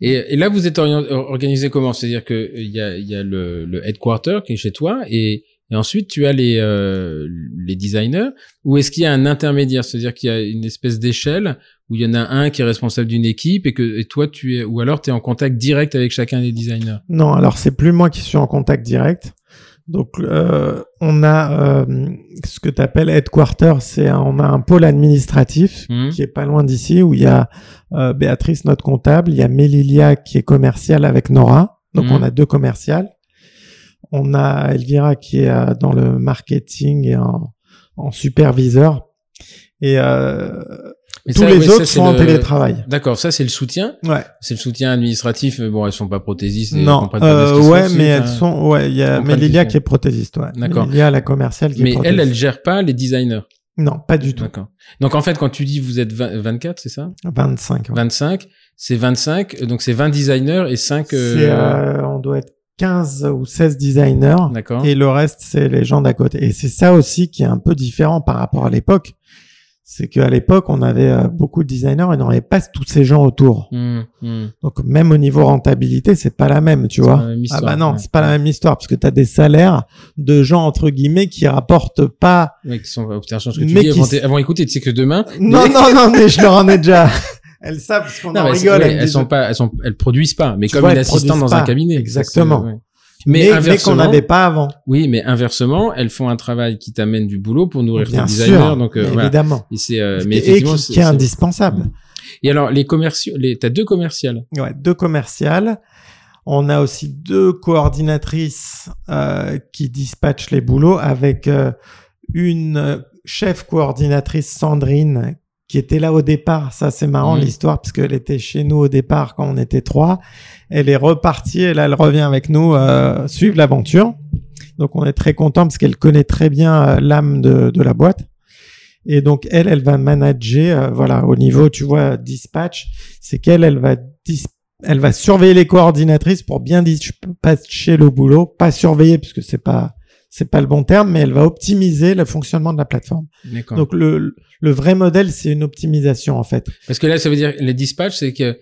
Et, et là, vous êtes organisé comment? C'est-à-dire que euh, il y a, il y a le, le headquarter qui est chez toi, et, et ensuite tu as les euh, les designers. Ou est-ce qu'il y a un intermédiaire? C'est-à-dire qu'il y a une espèce d'échelle où il y en a un qui est responsable d'une équipe et que et toi tu es, ou alors tu es en contact direct avec chacun des designers? Non, alors c'est plus moi qui suis en contact direct. Donc euh, on a euh, ce que tu appelles headquarter, c'est un- on a un pôle administratif Mhm. qui est pas loin d'ici où il y a euh, Béatrice notre comptable, il y a Mélilia qui est commerciale avec Nora. Donc on a deux commerciales. On a Elvira qui est euh, dans le marketing et en, en superviseur. Et euh, Mais tous ça, les ouais, autres sont en le- télétravail. D'accord, ça c'est le soutien. Ouais. C'est le soutien administratif. mais Bon, elles sont pas prothésistes. et Non, pas euh, ouais, mais elles sont, ouais, il y a Mélilia qui est prothésiste, ouais. D'accord. Mélilia, la commerciale qui est Mais elle, prothésiste. elle gère pas les designers? Non, pas du tout. D'accord. Donc en fait, quand tu dis vous êtes 20 24, c'est ça? 25. ouais. 25, c'est 25, donc c'est 20 designers et 5... C'est, euh, on doit être 15 ou 16 designers D'accord. et le reste c'est les gens d'à côté. Et c'est ça aussi qui est un peu différent par rapport à l'époque. C'est qu'à l'époque, on avait euh, beaucoup de designers et on n'avait pas tous ces gens autour. Mmh, mmh. Donc même au niveau rentabilité, c'est pas la même, tu vois. même ah histoire, bah non, ouais. c'est pas la même histoire parce que tu as des salaires de gens entre guillemets qui rapportent pas Ouais, qui sont, attention, ce que tu Mais dis, qui avant, avant écouter, tu sais que demain. Non non non, mais je leur en ai déjà <laughs> elles savent parce qu'on en mais rigole. ouais, elles elles sont pas, elles sont, elles produisent pas, mais Tu comme vois, une assistante dans un cabinet. Exactement. Mais, Mais, mais qu'on inversement, n'avait pas avant. oui, mais inversement, elles font un travail qui t'amène du boulot pour nourrir Bien designers, sûr, donc euh, voilà. évidemment. Et c'est, euh, mais qui- est indispensable. Et alors, les commerciaux, les, t'as deux commerciales. Ouais, deux commerciales. On a aussi deux coordinatrices euh, qui dispatchent les boulots avec euh, une euh, chef coordinatrice Sandrine qui était là au départ. Ça, c'est marrant Mhm. l'histoire parce qu'elle était chez nous au départ quand on était trois. Elle est repartie et là, elle revient avec nous euh, suivre l'aventure. Donc, on est très content parce qu'elle connaît très bien euh, l'âme de, de la boîte. Et donc, elle, elle va manager, euh, voilà, au niveau, tu vois, dispatch, c'est qu'elle, elle va elle va surveiller les coordinatrices pour bien dispatcher le boulot, pas surveiller parce que c'est pas, c'est pas le bon terme, mais elle va optimiser le fonctionnement de la plateforme. Donc, le, le vrai modèle, c'est une optimisation, en fait. Parce que là, ça veut dire, les dispatchs, c'est que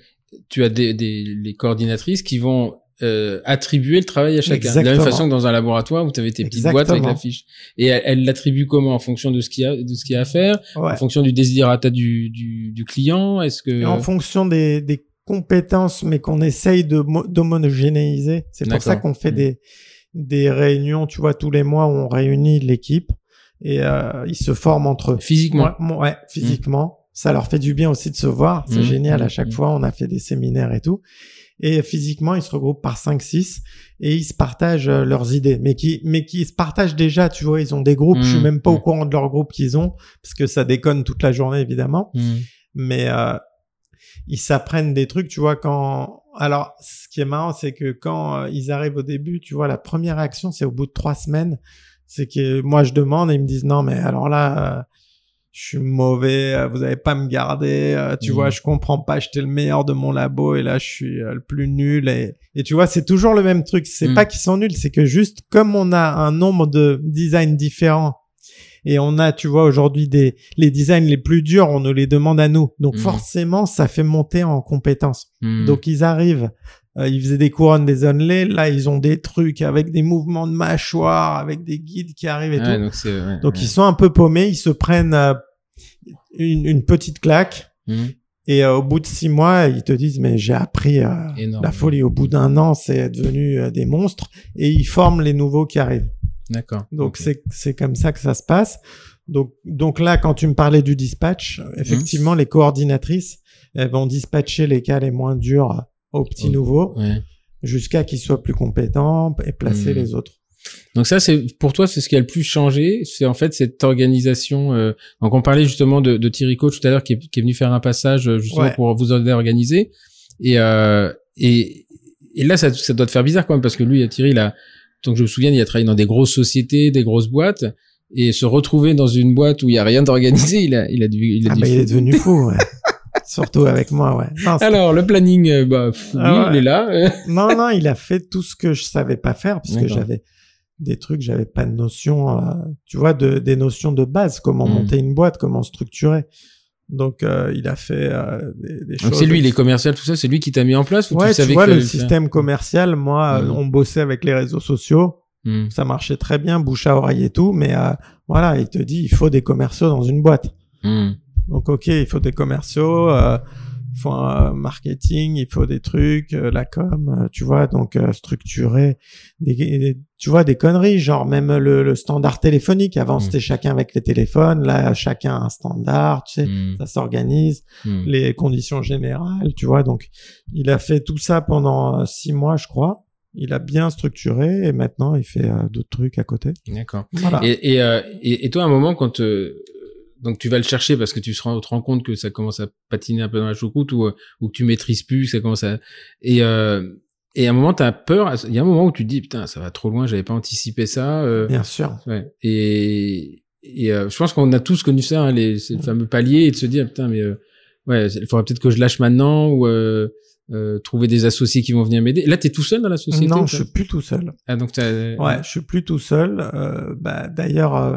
tu as des, des, les coordinatrices qui vont, euh, attribuer le travail à chacun. De la même Exactement. façon que dans un laboratoire où tu avais tes petites boîtes avec Exactement. la fiche. Et elle l'attribue comment? En fonction de ce qu'il y a, de ce qu'il y a à faire? Ouais. En fonction du desiderata du, du, du client? Est-ce que... Et en fonction des, des compétences, mais qu'on essaye de mo- d'homogénéiser. C'est pour ça qu'on fait Mm. des, des réunions, tu vois, tous les mois où on réunit l'équipe et euh, ils se forment entre eux. Physiquement. Ouais, physiquement. Ça leur fait du bien aussi de se voir. C'est Mm. génial. À Mm. chaque Mm. fois, on a fait des séminaires et tout. Et physiquement, ils se regroupent par 5-6 et ils se partagent euh, leurs idées. Mais qui, mais qui se partagent déjà, tu vois, ils ont des groupes. Je suis même pas au courant de leur groupe qu'ils ont parce que ça déconne toute la journée, évidemment mais euh, ils s'apprennent des trucs, tu vois, quand... Alors, ce qui est marrant, c'est que quand euh, ils arrivent au début, tu vois, la première réaction, c'est au bout de trois semaines, c'est que moi, je demande et ils me disent, non, mais alors là, euh, je suis mauvais, euh, vous avez pas me garder, euh, tu vois, je comprends pas, j'étais le meilleur de mon labo et là, je suis euh, le plus nul. Et, et tu vois, c'est toujours le même truc. C'est Mhm. pas qu'ils sont nuls, c'est que juste comme on a un nombre de designs différents et on a, tu vois, aujourd'hui des les designs les plus durs, on nous les demande à nous. Donc Mhm. forcément, ça fait monter en compétences. Hmm. Donc ils arrivent, euh, ils faisaient des couronnes des onlay, là ils ont des trucs avec des mouvements de mâchoire, avec des guides qui arrivent et tout. donc c'est, ouais, Donc ouais. ils sont un peu paumés, ils se prennent euh, une, une petite claque Hmm. et euh, au bout de six mois, ils te disent mais j'ai appris euh, la folie. Au bout d'un an, c'est devenu des monstres et ils forment les nouveaux qui arrivent. D'accord. Donc Ok. c'est c'est comme ça que ça se passe. Donc donc là quand tu me parlais du dispatch, effectivement les coordinatrices elles vont dispatcher les cas les moins durs aux petits nouveaux Ouais. jusqu'à qu'ils soient plus compétents et placer Hmm. les autres. Donc ça, c'est pour toi, c'est ce qui a le plus changé. C'est en fait cette organisation. Euh, donc on parlait justement de, de Thierry Coach tout à l'heure, qui est, qui est venu faire un passage euh, justement Ouais. pour vous aider à organiser. Et euh, et, et là, ça, ça doit te faire bizarre quand même parce que lui, Thierry, il a, donc je me souviens, il a travaillé dans des grosses sociétés, des grosses boîtes, et se retrouver dans une boîte où il y a rien d'organisé, il a, il a dû, il a Ah dû bah il est devenu fou. ouais. <laughs> Surtout avec moi, ouais. Non, Alors le planning, euh, bah pff, oui, Ah ouais. il est là. <laughs> non, non, il a fait tout ce que je savais pas faire parce que j'avais des trucs, j'avais pas de notion, euh, tu vois, de, des notions de base, comment Hmm. monter une boîte, comment structurer. Donc, euh, il a fait euh, des, des Donc choses. c'est lui, les commerciales, tout ça, c'est lui qui t'a mis en place ou Ouais, tu tu, savais vois, qu'il le système commercial, moi, euh, Hmm. on bossait avec les réseaux sociaux, Hmm. ça marchait très bien, bouche à oreille et tout, mais euh, voilà, il te dit, il faut des commerciaux dans une boîte. Hmm. Donc, ok, il faut des commerciaux, euh, il faut un marketing, il faut des trucs, euh, la com, euh, tu vois, donc euh, structurer, des, des- tu vois, des conneries, genre même le, le standard téléphonique. Avant, Mm. c'était chacun avec les téléphones, là, chacun a un standard, tu sais, Hmm. ça s'organise, Hmm. les conditions générales, tu vois. Donc, il a fait tout ça pendant euh, six mois, je crois. Il a bien structuré et maintenant, il fait euh, d'autres trucs à côté. D'accord. Voilà. Et, et, euh, et, et toi, à un moment, quand euh, donc tu vas le chercher parce que tu te rends, te rends compte que ça commence à patiner un peu dans la choucroute ou, euh, ou que tu maîtrises plus, que ça commence à et euh, et à un moment t'as peur. Il y a un moment où tu te dis putain ça va trop loin, j'avais pas anticipé ça. euh, Bien sûr. ouais. Et et euh, je pense qu'on a tous connu ça, hein, les, ces fameux paliers et de se dire putain mais euh, ouais il faudrait peut-être que je lâche maintenant ou euh, euh, trouver des associés qui vont venir m'aider. Là, t'es tout seul dans la société Non, je suis plus tout seul. Ah, donc t'as... Ouais, je suis plus tout seul. Euh, bah, d'ailleurs, euh,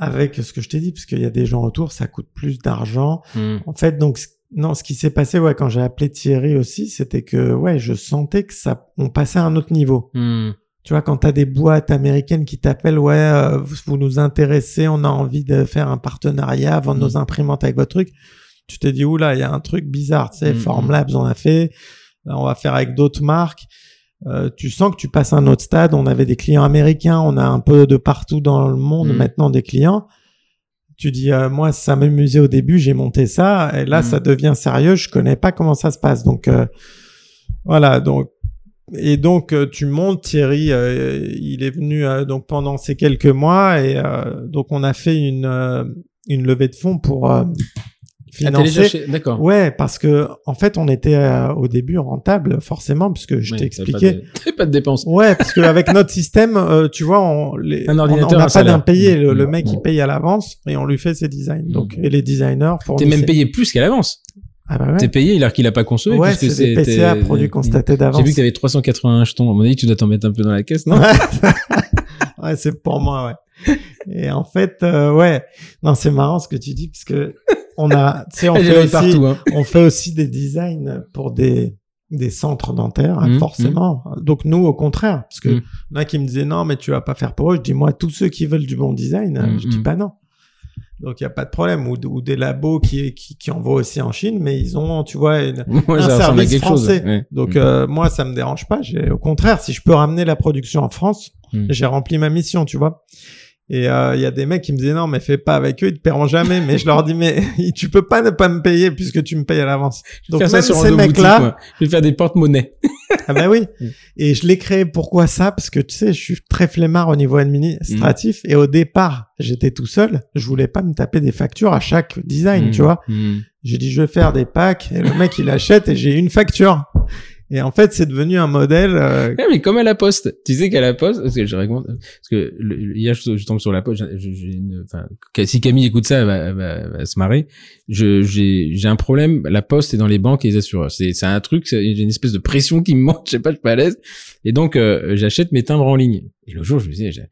avec ce que je t'ai dit, parce qu'il y a des gens autour, ça coûte plus d'argent. Hmm. En fait, donc, non, ce qui s'est passé, ouais, quand j'ai appelé Thierry aussi, c'était que, ouais, je sentais que ça, on passait à un autre niveau. Hmm. Tu vois, quand t'as des boîtes américaines qui t'appellent, ouais, euh, vous, vous nous intéressez, on a envie de faire un partenariat, vendre Mm. nos imprimantes avec votre truc, tu t'es dit, oula, il y a un truc bizarre, tu sais, Formlabs, on a fait, là, on va faire avec d'autres marques. Euh, tu sens que tu passes à un autre stade. On avait des clients américains, on a un peu de partout dans le monde Mm. maintenant des clients. Tu dis, euh, moi, ça m'amusait au début, j'ai monté ça, et là, Mm. ça devient sérieux, je connais pas comment ça se passe. Donc, euh, voilà, donc et donc euh, tu montes Thierry, euh, il est venu euh, donc pendant ces quelques mois et euh, donc on a fait une euh, une levée de fonds pour D'accord. Ouais, parce que en fait on était euh, au début rentable forcément puisque je Ouais, t'ai expliqué. Pas de, <laughs> pas de dépenses. Ouais, parce qu'avec <laughs> notre système, euh, tu vois, on les, Un on- ordinateur, on un n'a pas d'impayé. Le, le Mm. mec il paye à l'avance et on lui fait ses designs. Donc et les designers T'es même payé plus qu'à l'avance. Ah bah ouais. T'es payé alors qu'il a pas consommé. Ouais, c'est des PCA produits constatés d'avance. J'ai vu que t'avais 381 jetons. À mon avis, tu dois t'en mettre un peu dans la caisse, non <laughs> ouais, c'est pour moi, ouais. Et en fait, euh, ouais, non, c'est marrant ce que tu dis parce que on a, tu sais, on <laughs> Elle fait est aussi, partout. Hein. on fait aussi des designs pour des des centres dentaires, hein, Mhm, forcément. Donc nous, au contraire, parce que il y en a qui me disaient non, mais tu vas pas faire pour eux. Je dis moi, tous ceux qui veulent du bon design, euh, je dis Mhm. pas non. Donc il y a pas de problème. Ou, ou des labos qui, qui qui envoient aussi en Chine, mais ils ont, tu vois, une, <laughs> un service chose. français. ouais. donc euh, moi, ça me dérange pas. Au contraire, si je peux ramener la production en France, j'ai rempli ma mission, tu vois. Et euh, il y a des mecs qui me disaient non, mais fais pas avec eux, ils te paieront jamais. mais je leur dis mais <laughs> tu peux pas ne pas me payer puisque tu me payes à l'avance. Donc même sur ces mecs-là. Je vais faire des porte-monnaies. <laughs> ah bah oui. <laughs> Mm. Et je l'ai créé pourquoi ça? Parce que tu sais, je suis très flemmard au niveau administratif. Mm. Et au départ, j'étais tout seul. Je voulais pas me taper des factures à chaque design, Mm. tu vois. J'ai dit, je vais faire des packs. Et le mec, il achète et j'ai une facture. Et en fait, c'est devenu un modèle. euh, Ouais, mais comme à la poste. Tu sais qu'à la poste, parce que je raconte, parce que le- hier je, je tombe sur la poste, enfin, si Camille écoute ça, elle va, elle va, elle va se marrer. Je, j'ai, j'ai un problème. La poste est dans les banques et les assureurs. C'est, c'est un truc, c'est- j'ai une espèce de pression qui me monte. <laughs> Je sais pas, je suis pas à l'aise. Et donc, euh, j'achète mes timbres en ligne. Et le jour, je me disais, j'ai-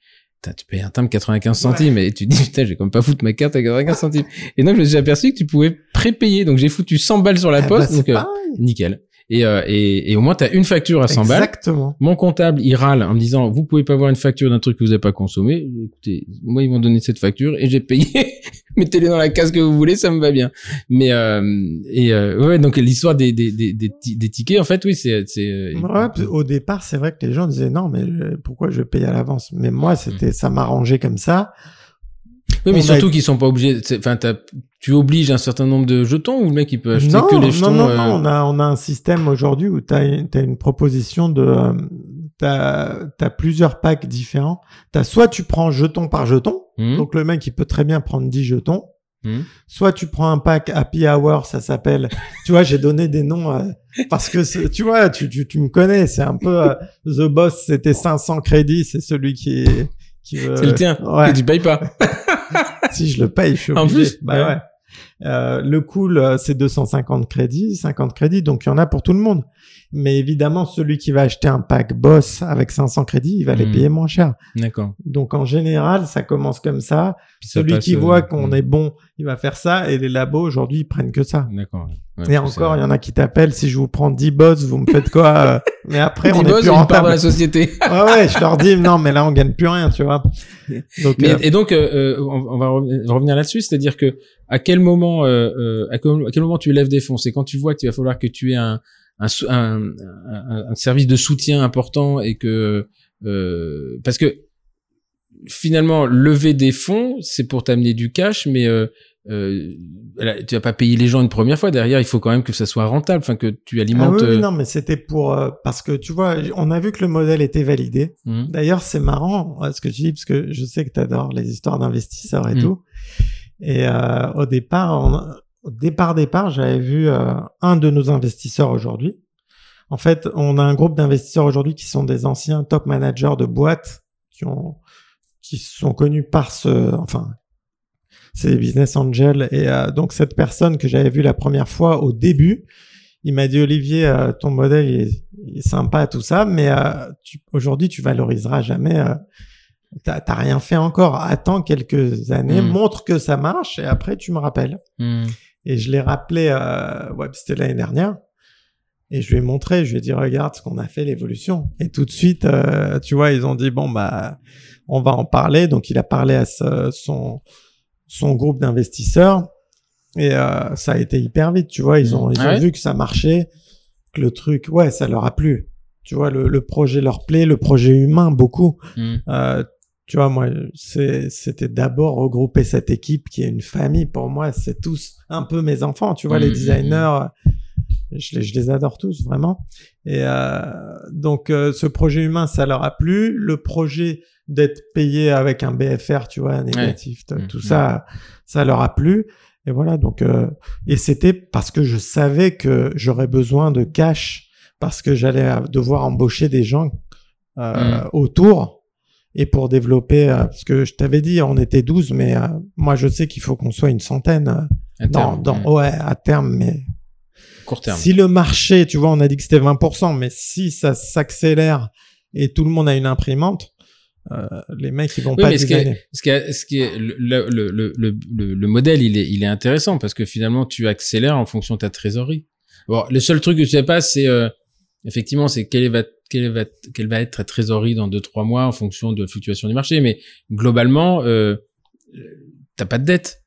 Putain, tu payes un timbre 95 centimes et tu te dis putain j'ai comme pas foutre ma carte à 95 centimes et donc je me suis aperçu que tu pouvais prépayer donc j'ai foutu 100 balles sur la ah bah, poste donc euh, nickel et, euh, et et au moins t'as une facture à 100 balles Exactement. mon comptable, il râle en me disant, vous pouvez pas avoir une facture d'un truc que vous avez pas consommé. Écoutez, moi, ils m'ont donné cette facture et j'ai payé. <laughs> Mettez-les dans la case que vous voulez, ça me va bien. Mais, euh, et, euh, ouais, donc l'histoire des, des, des, des, ti- des tickets, en fait, oui, c'est, c'est, euh, Ouais, au départ, c'est vrai que les gens disaient non, mais euh, pourquoi je paye à l'avance? Mais moi, c'était ça m'arrangeait comme ça. Oui, mais on a- surtout qu'ils sont pas obligés, enfin, tu obliges un certain nombre de jetons ou le mec, il peut acheter non, que les jetons, non, non, euh, non, on a on a un système aujourd'hui où tu as une, t'as une proposition de euh, t'as as plusieurs packs différents. T'as soit tu prends jeton par jeton, hum, donc le mec il peut très bien prendre 10 jetons. hum. Soit tu prends un pack Happy Hour, ça s'appelle. <laughs> tu vois, j'ai donné des noms euh, parce que tu vois, tu, tu, tu me connais, c'est un peu euh, The Boss, c'était 500 crédits, c'est celui qui qui veut. c'est le tien, Ouais. que tu payes pas. <laughs> si je le paye, je suis En obligé. plus, bah ouais. Euh, le cool, c'est 250 crédits, 50 crédits, donc il y en a pour tout le monde. Mais évidemment, celui qui va acheter un pack Boss avec 500 crédits, il va les Hmm. payer moins cher. D'accord. Donc en général, ça commence comme ça. Puis Celui qui euh, voit qu'on hum. est bon, il va faire ça. Et les labos, aujourd'hui, ils prennent que ça. D'accord. Ouais, Et encore, il y en a qui t'appellent, si je vous prends 10 boss, vous me faites quoi euh <laughs> Mais après, on est boss plus une part de rentable. la société. <laughs> Ouais, ouais, je leur dis, non, mais là, on gagne plus rien, tu vois. <laughs> Donc, Mais, et donc, on, on va reven- revenir là-dessus, c'est-à-dire que à quel moment, euh, euh, à, quel, à quel moment tu lèves des fonds? C'est quand tu vois qu'il va falloir que tu aies un, un, sou- un, un- un service de soutien important et que euh, parce que finalement lever des fonds, c'est pour t'amener du cash, mais euh, euh, tu vas pas payer les gens une première fois. Derrière, il faut quand même que ça soit rentable, enfin que tu ah alimentes. oui, oui, non, mais c'était pour, parce que tu vois, on a vu que le modèle était validé. hum, D'ailleurs, c'est marrant ce que tu dis, parce que je sais que tu adores les histoires d'investisseurs et Mm. tout. Et euh, au départ, on- au départ, départ, j'avais vu euh, un de nos investisseurs aujourd'hui. En fait, on a un groupe d'investisseurs aujourd'hui qui sont des anciens top managers de boîtes qui ont qui sont connus par ce, enfin, c'est des business angels. Et euh, donc cette personne que j'avais vue la première fois au début, il m'a dit Olivier, euh, ton modèle est, est sympa tout ça, mais euh, aujourd'hui tu valoriseras jamais. T'as rien fait encore. Attends quelques années, Mm. montre que ça marche et après tu me rappelles. Hmm. Et je l'ai rappelé, euh, ouais, c'était l'année dernière. Et je lui ai montré, je lui ai dit, regarde ce qu'on a fait, l'évolution. Et tout de suite, euh, tu vois, ils ont dit, bon, bah, on va en parler. Donc, il a parlé à ce- son, son groupe d'investisseurs. Et euh, ça a été hyper vite, tu vois. Ils ont, ils Ah ont ouais? vu que ça marchait, que le truc, ouais, ça leur a plu. Tu vois, le, le projet leur plaît, le projet humain, beaucoup. Hmm. Euh, tu vois, moi, c'était d'abord regrouper cette équipe qui est une famille. Pour moi, c'est tous un peu mes enfants. Tu vois, les designers, je les, je les adore tous, vraiment. Et euh, donc, euh, ce projet humain, ça leur a plu. Le projet d'être payé avec un BFR, tu vois, négatif, t- Mhm. tout ça, ça leur a plu. Et voilà, donc, euh, et c'était parce que je savais que j'aurais besoin de cash, parce que j'allais devoir embaucher des gens euh, autour et pour développer, euh, parce que je t'avais dit, on était 12, mais euh, moi je sais qu'il faut qu'on soit une centaine euh, À dans, terme. dans, ouais, à terme, mais Court terme. si le marché, tu vois, on a dit que c'était 20%, mais si ça s'accélère et tout le monde a une imprimante, euh, les mecs ils vont Oui, pas mais ce qui est, ce qui est, ce qui est le, le, le, le, le, le modèle, il est, il est intéressant parce que finalement, tu accélères en fonction de ta trésorerie. Bon, le seul truc que je sais pas, c'est euh, effectivement, c'est quelle va, quelle va, quelle va être ta trésorerie dans deux trois mois en fonction de la fluctuation du marché. Mais globalement, euh, t'as pas de dette.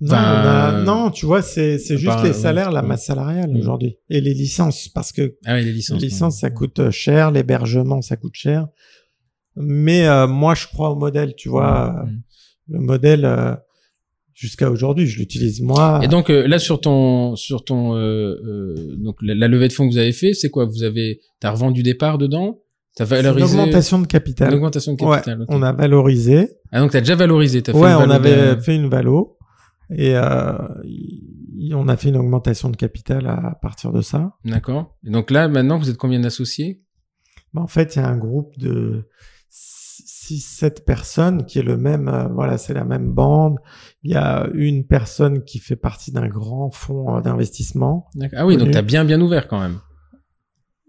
Non, a- euh, non, tu vois, c'est c'est juste pas- les ouais, salaires, la masse salariale Mm. aujourd'hui et les licences, parce que Ah oui, les Les licences. ça coûte euh, cher, l'hébergement, ça coûte cher. Mais euh, moi, je crois au modèle, tu vois. euh, Mm. Le modèle, euh, jusqu'à aujourd'hui, je l'utilise moi. Et donc euh, là sur ton sur ton euh, euh, donc la, la levée de fonds que vous avez fait, c'est quoi? Vous avez t'as revendu des parts dedans? T'as C'est une valorisé? augmentation de une capital. augmentation de Ouais, capital. on a valorisé. Ah donc t'as déjà valorisé, t'as fait Ouais, une on avait de- fait une valo et euh, y- on a fait une augmentation de capital à partir de ça. D'accord. Et donc là maintenant vous êtes combien d'associés? Mais en fait, il y a un groupe de 6-7 personnes qui est le même, euh, voilà, c'est la même bande. Il y a une personne qui fait partie d'un grand fonds euh, d'investissement. Ah oui, donc Connu. t'as bien bien ouvert quand même.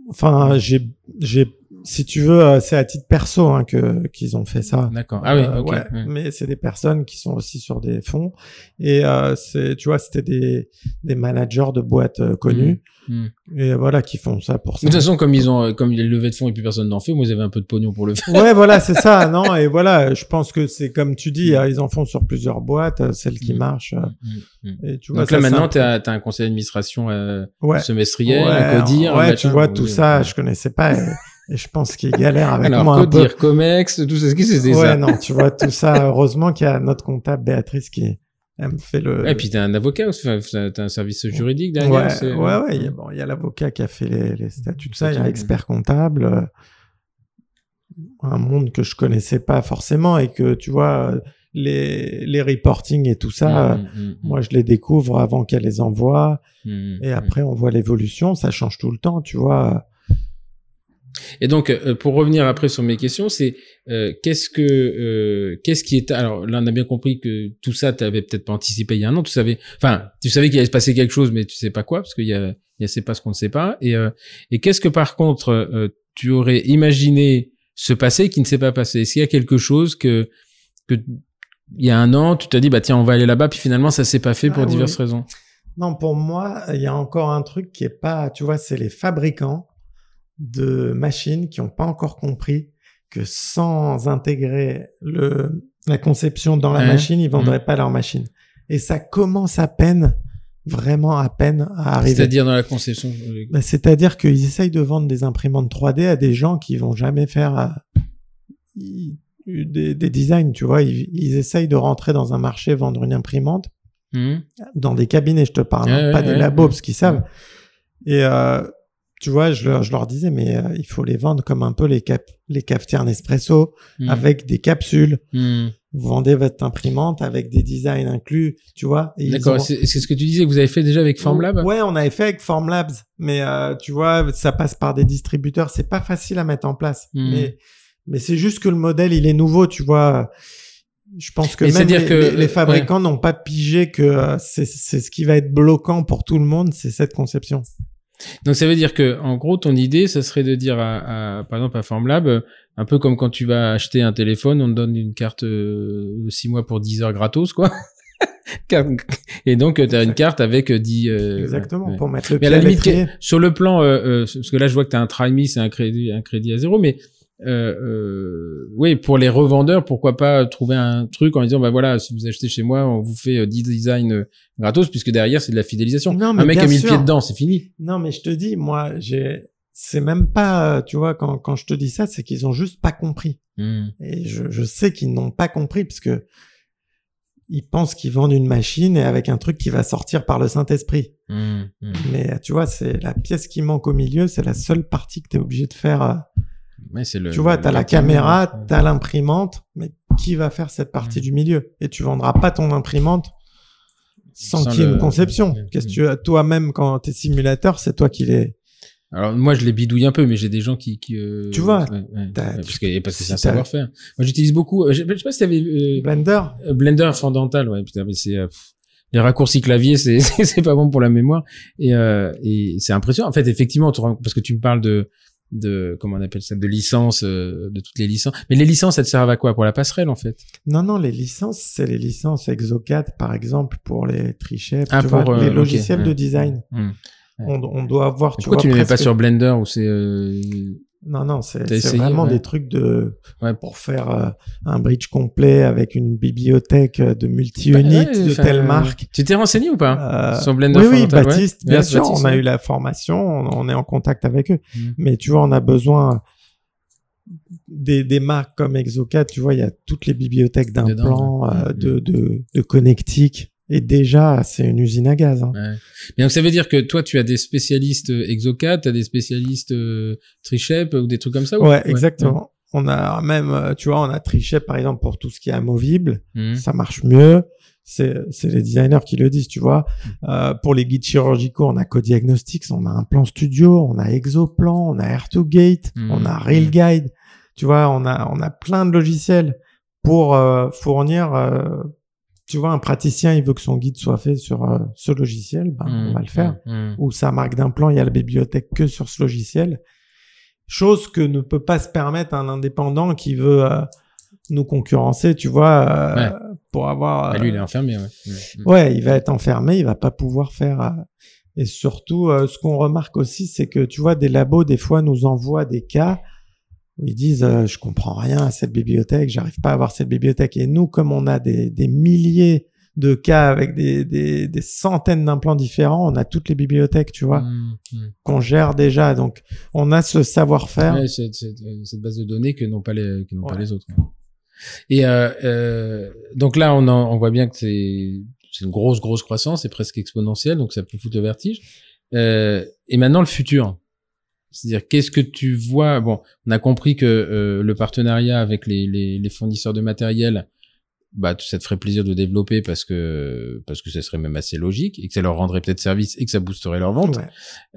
Enfin, j'ai, j'ai, si tu veux, euh, c'est à titre perso hein, que qu'ils ont fait ça. D'accord. Ah oui, Euh, ok. ouais, ouais. Mais c'est des personnes qui sont aussi sur des fonds et euh, c'est, tu vois, c'était des des managers de boîtes euh, connues Hmm. et voilà qui font ça pour ça. De toute façon, comme ils ont, euh, comme il y a le levé de fonds et puis personne n'en fait, moi, ils avaient un peu de pognon pour le faire. Ouais, voilà, c'est ça, <laughs> non Et voilà, je pense que c'est comme tu dis, euh, ils en font sur plusieurs boîtes, euh, celles qui Mm. marchent. euh. Et tu vois, Donc là, maintenant, t'as as un conseil d'administration euh, ouais, semestriel, ouais, un codir, ouais, tu vois tout oui. ça, je connaissais pas et, <laughs> et je pense qu'ils galèrent avec Alors, moi un peu. codir, comex, tout ça, ce qui c'est Ouais, ça. non, tu vois tout ça. Heureusement qu'il y a notre comptable Béatrice qui elle me fait le. Et puis t'as un avocat, t'as un service juridique derrière. ouais, ouais, ouais. Il y a, bon, il y a l'avocat qui a fait les, les statuts de ça. Il y a expert comptable. euh, un monde que je connaissais pas forcément et que tu vois euh, les les reporting et tout ça. euh, Mm, mm, mm, Moi, je les découvre avant qu'elle les envoie et après on voit l'évolution. Ça change tout le temps, tu vois. Et donc, euh, pour revenir après sur mes questions, c'est euh, qu'est-ce que euh, qu'est-ce qui est alors là on a bien compris que tout ça t'avais peut-être pas anticipé il y a un an. Tu savais, enfin, tu savais qu'il allait se passer quelque chose, mais tu sais pas quoi parce qu'il y a il y a c'est pas ce qu'on ne sait pas. Et euh, et qu'est-ce que par contre euh, tu aurais imaginé se passer qui ne s'est pas passé? Est-ce qu'il y a quelque chose que que il y a un an tu t'as dit bah tiens on va aller là-bas puis finalement ça s'est pas fait pour Ah oui. diverses raisons? Non, pour moi, il y a encore un truc qui est pas, tu vois, c'est les fabricants de machines qui ont pas encore compris que sans intégrer le, la conception dans la Ouais. machine, ils vendraient Mm. pas leur machine. Et ça commence à peine, vraiment à peine à arriver. C'est-à-dire dans la conception. euh, Bah, C'est-à-dire qu'ils essayent de vendre des imprimantes 3D à des gens qui vont jamais faire euh, des, des designs, tu vois. Ils, ils essayent de rentrer dans un marché, vendre une imprimante hmm, dans des cabinets, je te parle, hein, Ouais, pas ouais, des labos, parce qu'ils savent. Et euh, tu vois, je leur, je leur disais, mais euh, il faut les vendre comme un peu les, cap les cafetières Nespresso, hmm, avec des capsules. hmm. Vous vendez votre imprimante avec des designs inclus, tu vois. D'accord. ont- C'est ce que tu disais que vous avez fait déjà avec Formlab? Ouais, on avait fait avec Formlabs, mais euh, tu vois, ça passe par des distributeurs. C'est pas facile à mettre en place, Mhm. mais mais c'est juste que le modèle, il est nouveau, tu vois. Je pense que même c'est-à-dire les, que- les- les ouais. fabricants n'ont pas pigé que euh, c'est ce qui va être bloquant pour tout le monde, c'est cette conception. Donc ça veut dire que, en gros, ton idée, ça serait de dire, à, à- par exemple, à Formlab, euh, un peu comme quand tu vas acheter un téléphone, on te donne une carte euh, de 6 mois pour 10 heures gratos, quoi. <laughs> Et donc, tu as une carte avec euh, 10... euh, Exactement, ouais, ouais. pour mettre le pied à la limite, sur le plan, euh, euh, parce que là, je vois que tu as un Try-Me, c'est un crédit, un crédit à zéro, mais euh, euh, oui, pour les revendeurs, pourquoi pas trouver un truc en disant, bah voilà, si vous achetez chez moi, on vous fait euh, 10 designs euh, gratos, puisque derrière, c'est de la fidélisation. Non, mais un mec a mis le pied dedans, c'est fini. Non, mais je te dis, moi, j'ai, c'est même pas, euh, tu vois, quand, quand je te dis ça, c'est qu'ils ont juste pas compris. Hmm. Et je, je sais qu'ils n'ont pas compris parce que ils pensent qu'ils vendent une machine et avec un truc qui va sortir par le Saint-Esprit. Hmm. Hmm. Mais tu vois, c'est la pièce qui manque au milieu, c'est la seule partie que tu es obligé de faire. Ouais, c'est le, tu vois, le- tu as la caméra, tu as l'imprimante, mais qui va faire cette partie Mm. du milieu? Et tu vendras pas ton imprimante sans, Sans qu'il y ait le- une conception. Qu'est-ce que tu as toi-même quand t'es simulateur, c'est toi qui les Alors moi je les bidouille un peu, mais j'ai des gens qui, qui euh, Tu vois, ouais, ouais, t'as- ouais, parce que parce que si c'est un t'as- savoir-faire. Moi j'utilise beaucoup. euh, Je, je sais pas si t'avais euh, Blender. euh, Blender fondamental, ouais. Putain, mais c'est euh, les raccourcis clavier, <laughs> c'est c'est pas bon pour la mémoire et euh, et c'est impressionnant. En fait, effectivement, parce que tu me parles de de comment on appelle ça, de licence, euh, de toutes les licences. Mais les licences, elles servent à quoi? Pour la passerelle, en fait? Non, non, les licences, c'est les licences Exocad, par exemple, pour les trichets, Ah, pour, vois, euh, les logiciels de design. Hmm. On, on doit avoir, tu Pourquoi vois, tu ne les mets pas sur Blender ou c'est euh, Non, non, c'est vraiment ouais. des trucs de Ouais. pour faire euh, un bridge complet avec une bibliothèque de multi-units Bah, ouais, de telle marque. Tu t'es renseigné ou pas Euh, sur Blender oui, oui, Baptiste, bien sûr, Baptiste, on a eu la formation, on, on est en contact avec eux. Mm. Mais tu vois, on a besoin des, des marques comme Exocad, tu vois, il y a toutes les bibliothèques d'implants, euh, Mm, de, de, de connectiques. Et déjà, c'est une usine à gaz. hein. Ouais. Mais donc ça veut dire que toi tu as des spécialistes euh, Exocad, tu as des spécialistes euh, Trichep ou des trucs comme ça ou- Ouais, exactement. On a même, euh, tu vois, on a triché par exemple pour tout ce qui est amovible. Mhm. ça marche mieux. C'est c'est les designers qui le disent, tu vois. Mm. Euh, pour les guides chirurgicaux, on a Codiagnostics, on a un plan studio, on a Exoplan, on a Air2Gate, Mm. on a Railguide. Tu vois, on a on a plein de logiciels pour euh, fournir. Tu vois, un praticien, il veut que son guide soit fait sur euh, ce logiciel, ben, on va le faire. Mhm. Ou sa marque d'implant, il y a la bibliothèque que sur ce logiciel. Chose que ne peut pas se permettre un indépendant qui veut euh, nous concurrencer, tu vois, euh, Ouais. pour avoir. Ah, lui il est enfermé ouais. Ouais, il va être enfermé, il va pas pouvoir faire. Et surtout, ce qu'on remarque aussi, c'est que tu vois, des labos des fois nous envoient des cas où ils disent euh, je comprends rien à cette bibliothèque, j'arrive pas à avoir cette bibliothèque. Et nous, comme on a des, des milliers de cas avec des, des, des centaines d'implants différents, on a toutes les bibliothèques, tu vois, Mhm. Mhm. qu'on gère déjà. Donc, on a ce savoir-faire. Ouais, c'est- c'est- euh, cette base de données que n'ont pas les que n'ont pas les autres. Et euh, euh, donc là on en, on voit bien que c'est c'est une grosse grosse croissance, c'est presque exponentielle, donc ça peut foutre le vertige. Euh, et maintenant le futur. C'est-à-dire, qu'est-ce que tu vois? Bon, on a compris que euh, le partenariat avec les, les, les fournisseurs de matériel, bah, ça te ferait plaisir de développer parce que parce que ça serait même assez logique et que ça leur rendrait peut-être service et que ça boosterait leur vente. Ouais.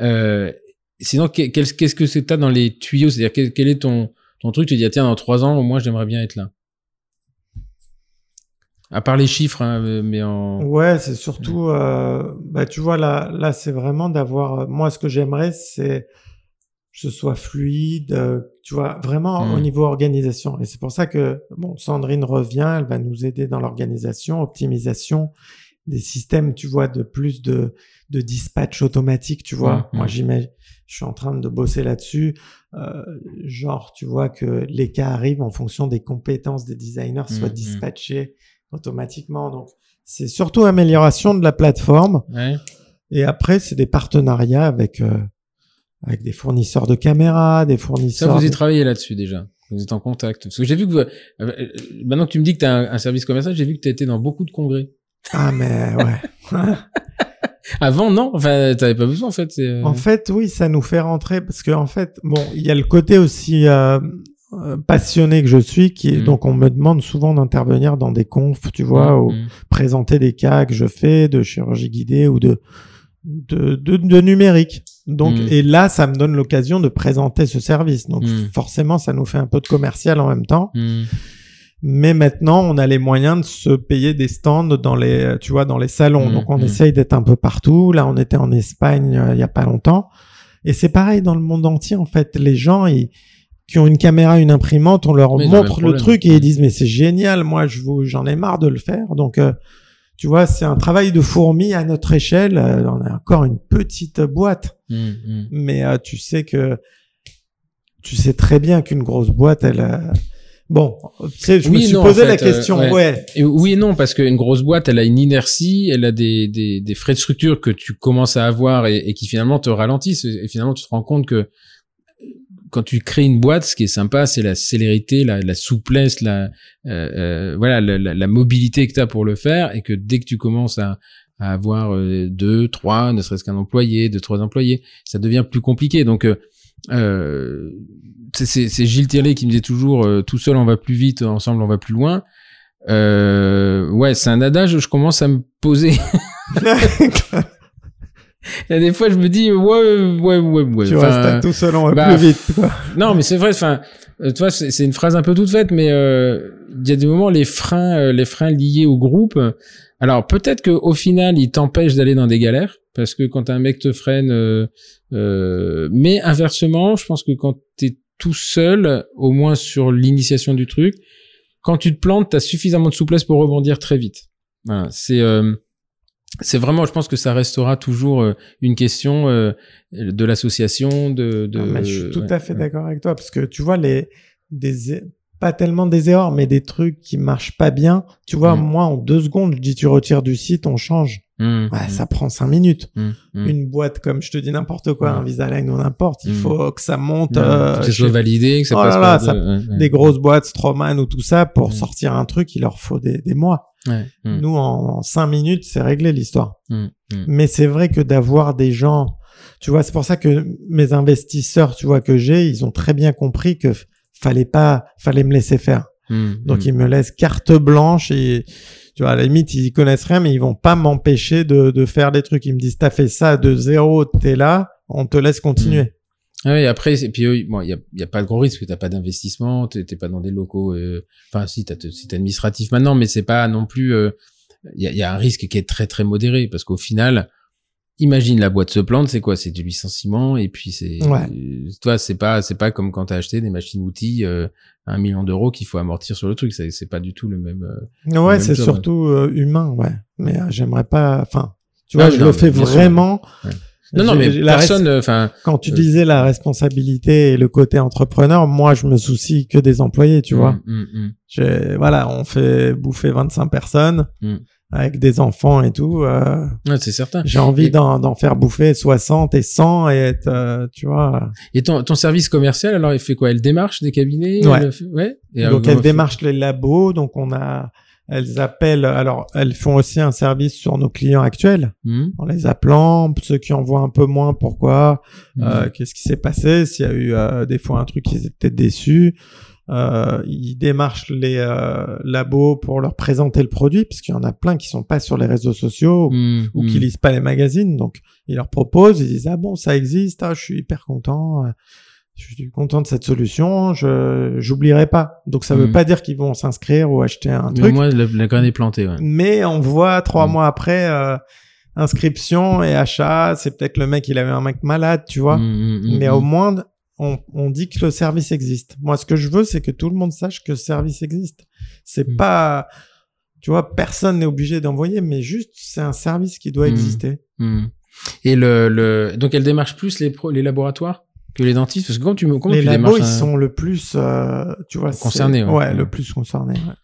Euh, sinon, qu'est-ce que c'est que t'as dans les tuyaux? C'est-à-dire, quel, quel est ton ton truc? Tu dis, ah, tiens, dans trois ans, au moins, j'aimerais bien être là. À part les chiffres, hein, mais en. Ouais, c'est surtout, euh, bah, tu vois, là, là, c'est vraiment d'avoir, moi, ce que j'aimerais, c'est ce soit fluide, euh, tu vois, vraiment au niveau organisation. Et c'est pour ça que, bon, Sandrine revient, elle va nous aider dans l'organisation, optimisation des systèmes, tu vois, de plus de, de dispatch automatique, tu vois. Mm, Moi, mm. j'imagine, je suis en train de bosser là-dessus. Euh, genre, tu vois que les cas arrivent en fonction des compétences des designers, soient dispatchés automatiquement. Donc, c'est surtout amélioration de la plateforme. Ouais. Et après, c'est des partenariats avec euh, avec des fournisseurs de caméras, des Ça, fournisseurs. vous y de- travaillez là-dessus déjà. Vous êtes en contact. Parce que j'ai vu que vous, euh, euh, maintenant que tu me dis que tu as un, un service commercial, j'ai vu que tu étais dans beaucoup de congrès. Ah mais ouais. <laughs> Avant, non. Enfin, t'avais pas besoin en fait. c'est, euh, en fait, oui, ça nous fait rentrer parce que en fait, bon, il y a le côté aussi euh, passionné que je suis, qui est Mhm. donc on me demande souvent d'intervenir dans des confs, tu vois, mm, ou mm. présenter des cas que je fais de chirurgie guidée ou de de, de, de numérique. Donc, Mhm. et là, ça me donne l'occasion de présenter ce service. Donc, Mhm. forcément, ça nous fait un peu de commercial en même temps. Mm. Mais maintenant, on a les moyens de se payer des stands dans les, tu vois, dans les salons. Donc, on essaye d'être un peu partout. Là, on était en Espagne euh, il y a pas longtemps. Et c'est pareil dans le monde entier, en fait. Les gens, ils, qui ont une caméra, une imprimante, on leur Mais le montre le problème. truc et ils disent, mais c'est génial. Moi, je vous, j'en ai marre de le faire. Donc, euh, tu vois, c'est un travail de fourmi à notre échelle. Euh, on a encore une petite boîte. Mmh, mmh. Mais euh, tu sais que tu sais très bien qu'une grosse boîte, elle. euh, Bon, je me suis non, posé en la euh, question. ouais. ouais. Et oui et non, parce qu'une grosse boîte, elle a une inertie, elle a des, des, des frais de structure que tu commences à avoir et, et qui finalement te ralentissent. Et finalement, tu te rends compte que quand tu crées une boîte, ce qui est sympa, c'est la célérité, la, la souplesse, la, euh, euh, voilà, la, la, la mobilité que tu as pour le faire. Et que dès que tu commences à, à avoir euh, deux, trois, ne serait-ce qu'un employé, deux, trois employés, ça devient plus compliqué. Donc, euh, euh, c'est- Gilles Tirlet qui me disait toujours euh, tout seul on va plus vite, ensemble on va plus loin. Euh, ouais, c'est un adage, je commence à me poser. <laughs> <laughs> Il y a des fois, je me dis, ouais, ouais, ouais, ouais. tu restes tout seul, on va bah, plus vite. Quoi. non, mais c'est vrai. Enfin, euh, tu vois, c'est une phrase un peu toute faite, mais euh, il y a des moments les freins, euh, les freins liés au groupe. euh, Alors peut-être que au final, ils t'empêchent d'aller dans des galères, parce que quand un mec te freine, euh, euh, mais inversement, je pense que quand t'es tout seul, au moins sur l'initiation du truc, quand tu te plantes, t'as suffisamment de souplesse pour rebondir très vite. Voilà, c'est euh, c'est vraiment, je pense que ça restera toujours euh, une question euh, de l'association, de, de. Ah, mais je suis tout à fait ouais. d'accord avec toi parce que tu vois les des pas tellement des erreurs, mais des trucs qui marchent pas bien. Tu vois, Mm. moi en deux secondes, je dis tu retires du site, on change. Mmh, Ouais, mmh, ça prend cinq minutes. mmh. Une boîte comme je te dis n'importe quoi, Mm. un Visalign ou n'importe, il Mm. faut que ça monte. Euh, que ça soit validé, que ça Oh passe là par là, de- ça- ouais, ouais. des grosses boîtes Stroman ou tout ça pour Mm. sortir un truc, il leur faut des, des mois. Ouais, mmh, Nous, en, en cinq minutes, c'est réglé l'histoire. mmh, mmh. Mais c'est vrai que d'avoir des gens, tu vois, c'est pour ça que mes investisseurs, tu vois, que j'ai, ils ont très bien compris que fallait pas, fallait me laisser faire. Donc ils me laissent carte blanche et, tu vois, à la limite, ils connaissent rien, mais ils vont pas m'empêcher de, de faire des trucs. Ils me disent, t'as fait ça de zéro, t'es là, on te laisse continuer. Ah oui, après, et puis eux, bon, il y a, y a pas de gros risque, t'as pas d'investissement, t'es t'es pas dans des locaux, euh, enfin si, t'as c'est administratif maintenant, mais c'est pas non plus, euh, il y, a, y a un risque qui est très très modéré, parce qu'au final, imagine la boîte se plante, c'est quoi? C'est du licenciement, et puis c'est, Ouais. euh, toi, c'est pas c'est pas comme quand t'as acheté des machines-outils euh, à un million d'euros qu'il faut amortir sur le truc, c'est c'est pas du tout le même. euh, Ouais, c'est job, surtout euh, humain, ouais. Mais euh, j'aimerais pas, enfin, tu vois, Ah, je non, le fais sûr. vraiment. Ouais. Non, non, mais la personne, enfin, Quand tu Euh, disais la responsabilité et le côté entrepreneur, moi, je me soucie que des employés, tu vois. mm, mm, mm. J'ai- Voilà, on fait bouffer 25 personnes Mm. avec des enfants et tout. euh, Ouais, c'est certain. J'ai envie Et- d'en faire bouffer 60 et 100 et être, euh, tu vois. Et ton, ton service commercial, alors, il fait quoi? Elle démarche des cabinets? Ouais. Elle fait- ouais. Et donc alors, elles démarchent les labos, donc on a, elles appellent. Alors elles font aussi un service sur nos clients actuels Hmm, en les appelant. Ceux qui en voient un peu moins, pourquoi hmm. Euh, Qu'est-ce qui s'est passé S'il y a eu euh, des fois un truc qui étaient déçus. Euh, ils démarchent les labos pour leur présenter le produit, parce qu'il y en a plein qui sont pas sur les réseaux sociaux Hmm, ou qui lisent pas les magazines. Donc, ils leur proposent, ils disent ah bon ça existe, ah, je suis hyper content, je suis content de cette solution, je j'oublierai pas. Donc ça veut Mm. pas dire qu'ils vont s'inscrire ou acheter un Mais truc, moi, la, la graine est plantée, ouais. mais on voit trois Mm. mois après euh, inscription et achat, c'est peut-être le mec il avait un mec malade, tu vois. Hmm, Mais au moins, on, on dit que le service existe. Moi, ce que je veux, c'est que tout le monde sache que le service existe. C'est Mm. pas, tu vois, personne n'est obligé d'envoyer, mais juste, c'est un service qui doit Mm. exister. Et le, le, donc elle démarche plus les, pro- les laboratoires? Que les dentistes Parce que quand tu me, comment les labos, ils un- sont le plus, euh, tu vois, Concernés, ouais. Ouais, Ouais. le plus concernés. ouais.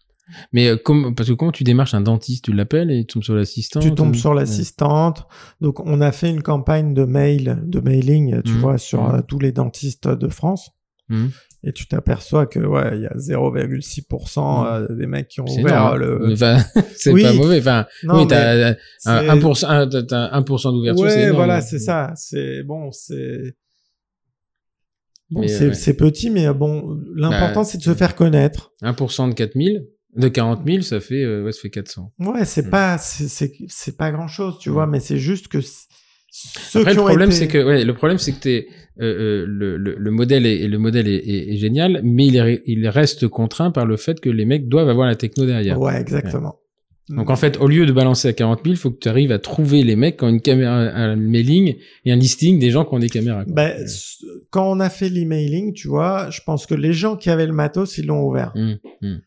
Mais euh, comme, parce que comment tu démarches un dentiste? Tu l'appelles et tu tombes sur l'assistant Tu tombes ou- sur l'assistante. Donc, on a fait une campagne de mail, de mailing, tu Mm. vois, sur Mm. euh, tous les dentistes de France. Hmm. Et tu t'aperçois que, ouais, il y a 0,6% Mm. euh, des mecs qui ont ouvert énorme. le. Enfin, <laughs> c'est Oui. pas mauvais. Enfin, Non, oui, t'as un c'est- 1%, un, t'as- t'as 1% d'ouverture, Ouais, voilà, c'est ça. C'est bon, c'est bon, c'est ouais. petit, mais euh, bon, l'important Bah, c'est de se faire connaître. 1% de 4000, de 40 000, ça fait, euh, ouais, ça fait 400. Ouais, c'est Mm. pas, c'est pas grand chose, tu vois, mais c'est juste que Ceux Après, qui le problème, été- c'est que ouais, le problème, c'est que t'es, euh, euh, le, le, le modèle est le modèle est, est- est génial, mais il, il reste contraint par le fait que les mecs doivent avoir la techno derrière. Ouais, exactement. Donc en fait, au lieu de balancer à 40 000, faut que tu arrives à trouver les mecs qui ont une caméra, un mailing et un listing des gens qui ont des caméras. quoi. Ben, quand on a fait l'emailing, tu vois, je pense que les gens qui avaient le matos, ils l'ont ouvert. Hum, hum.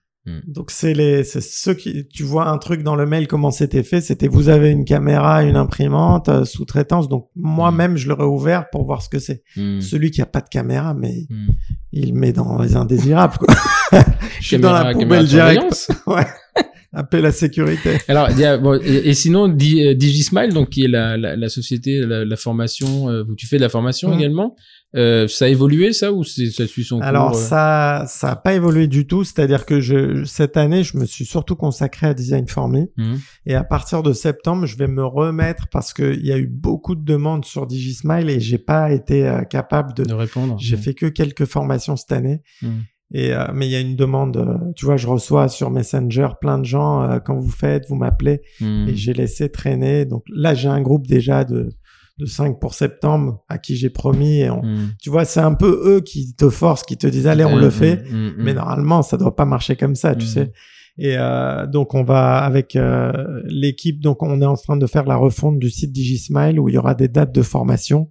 Donc c'est les, c'est ceux qui, tu vois un truc dans le mail comment c'était fait, c'était vous avez une caméra, une imprimante, euh, sous-traitance. Donc moi-même je l'aurais ouvert pour voir ce que c'est. Celui qui a pas de caméra, mais il met dans les indésirables. Quoi. <laughs> je suis dans la poubelle directe. <laughs> Ouais. Appelle la sécurité. <laughs> Alors, y a, bon, et, et sinon, Di- euh, Digismile, donc qui est la, la, la société, la, la formation, euh, où tu fais de la formation également, euh, ça a évolué ça ou c'est- ça suit son Alors cours euh ça, ça a pas évolué du tout. C'est-à-dire que je, cette année, je me suis surtout consacré à Design for Me. Mhm. Et à partir de septembre, je vais me remettre parce qu'il y a eu beaucoup de demandes sur Digismile et j'ai pas été euh, capable de. de répondre J'ai Mhm. fait que quelques formations cette année. Et euh, mais il y a une demande. euh, tu vois, je reçois sur Messenger plein de gens euh, quand vous faites, vous m'appelez Mhm. et j'ai laissé traîner. Donc là, j'ai un groupe déjà de de 5 pour septembre à qui j'ai promis. Et on, Mhm. tu vois, c'est un peu eux qui te forcent, qui te disent allez, on Mhm, le fait. Mais normalement, ça doit pas marcher comme ça, tu sais. Et euh, donc on va avec euh, l'équipe, donc on est en train de faire la refonte du site Digismile où il y aura des dates de formation.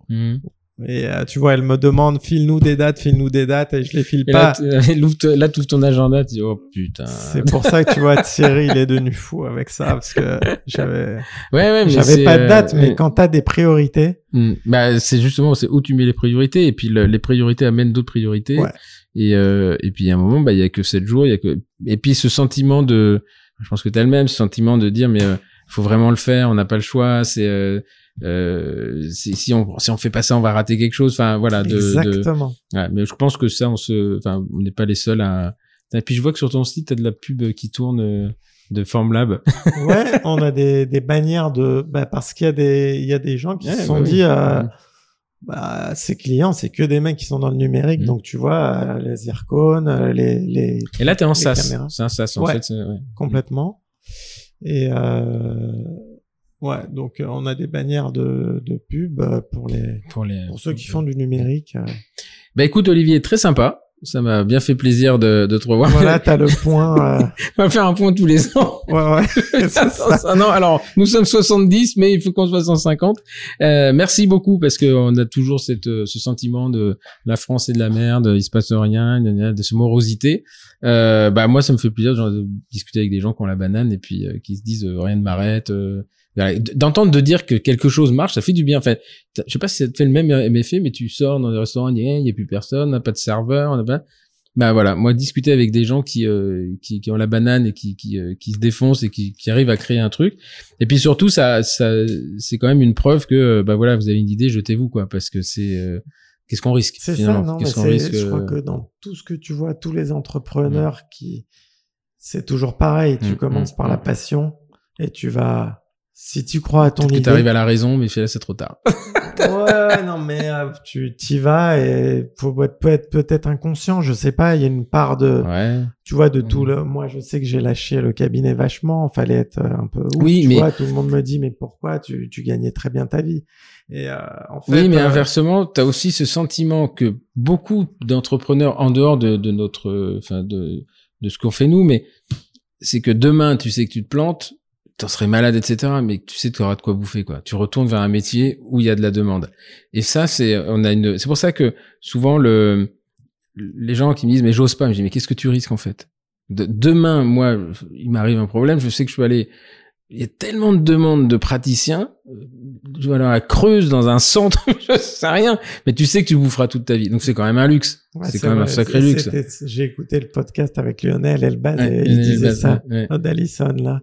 Et euh, tu vois, elle me demande file-nous des dates, file-nous des dates, et je les file Et là, pas. tu- <laughs> là, tout ton agenda, tu dis, oh putain. C'est pour ça que tu vois, Thierry, il est devenu fou avec ça parce que j'avais, <laughs> Ouais, ouais, j'avais pas de date, euh, mais quand t'as des priorités, Mm. Bah, c'est justement, c'est où tu mets les priorités, et puis le- les priorités amènent d'autres priorités. Ouais. Et, euh, et puis à un moment, bah, il y a que 7 jours, il y a que, et puis ce sentiment de, je pense que t'as le même, ce sentiment de dire, mais euh, faut vraiment le faire, on n'a pas le choix, c'est, euh, si, si on si on fait pas ça, on va rater quelque chose. Enfin voilà, de, de- exactement. ouais, mais je pense que ça, on se, enfin, on n'est pas les seuls à. Et puis je vois que sur ton site, t'as de la pub qui tourne euh, de Formlab. <laughs> Ouais, on a des, des bannières de, bah, parce qu'il y a des, il y a des gens qui Ouais, se sont bah oui. dit, euh, Mm. bah, ces clients, c'est que des mecs qui sont dans le numérique, Mhm. donc tu vois, euh, les euh, les, les, Et là, t'es en Les SaaS. C'est un SaaS en Ouais. fait. ouais. complètement. Et euh, ouais, donc euh, on a des bannières de, de pub euh, pour les, Pour les. pour ceux qui font du numérique. euh. Bah écoute Olivier, très sympa. Ça m'a bien fait plaisir de, de te revoir. Voilà, <laughs> t'as le point. euh, On va faire un point tous les ans. <laughs> Ouais, ouais. <laughs> ça. Ah non, alors nous sommes 70, mais il faut qu'on soit 150. Euh, merci beaucoup parce que on a toujours cette, ce sentiment de la France est de la merde, il se passe rien, de ce morosité. Euh, bah moi ça me fait plaisir genre, de discuter avec des gens qui ont la banane et puis euh, qui se disent rien ne m'arrête. Euh, D'entendre de dire que quelque chose marche, ça fait du bien. Enfin, je sais pas si ça te fait le même effet, mais tu sors dans des restaurants, il y a plus personne, on n'a pas de serveur, on n'a pas. Bah voilà, moi discuter avec des gens qui euh, qui, qui ont la banane et qui qui, euh, qui se défoncent et qui, qui arrivent à créer un truc. Et puis surtout ça ça c'est quand même une preuve que euh, bah voilà, vous avez une idée, jetez-vous quoi parce que c'est euh, qu'est-ce qu'on risque C'est ça, non, mais Qu'est-ce qu'on c'est, risque je crois euh, que dans tout ce que tu vois, tous les entrepreneurs qui, c'est toujours pareil. Tu Mm, commences mm, par la passion et tu vas, si tu crois à ton peut-être que idée. t'arrives à la raison, mais là c'est trop tard. <laughs> ouais, non, mais euh, tu t'y vas et faut être peut-être peut-être inconscient. Je sais pas. Il y a une part de, ouais. tu vois, de tout Mm. le. Moi, je sais que j'ai lâché le cabinet vachement. Fallait être euh, un peu. ouf, Oui, tu mais- vois, tout le monde me dit, mais pourquoi tu tu gagnais très bien ta vie? Et euh, en fait. Oui, mais euh, inversement, tu as aussi ce sentiment que beaucoup d'entrepreneurs, en dehors de, de notre, enfin de, de ce qu'on fait nous, mais c'est que demain, tu sais que tu te plantes, t'en serais malade, etc. Mais tu sais que tu auras de quoi bouffer, quoi. Tu retournes vers un métier où il y a de la demande. Et ça, c'est, on a une, c'est pour ça que souvent le, les gens qui me disent mais j'ose pas, je dis mais qu'est-ce que tu risques en fait? De- Demain, moi, il m'arrive un problème, je sais que je peux aller. Il y a tellement de demandes de praticiens. euh, Je vais aller à Creuse dans un centre, <laughs> je sais rien, mais tu sais que tu boufferas toute ta vie. Donc c'est quand même un luxe. ouais, c'est quand même un sacré luxe. J'ai écouté le podcast avec Lionel Elbaz Ouais, et il disait ça. ouais. d'Alison là.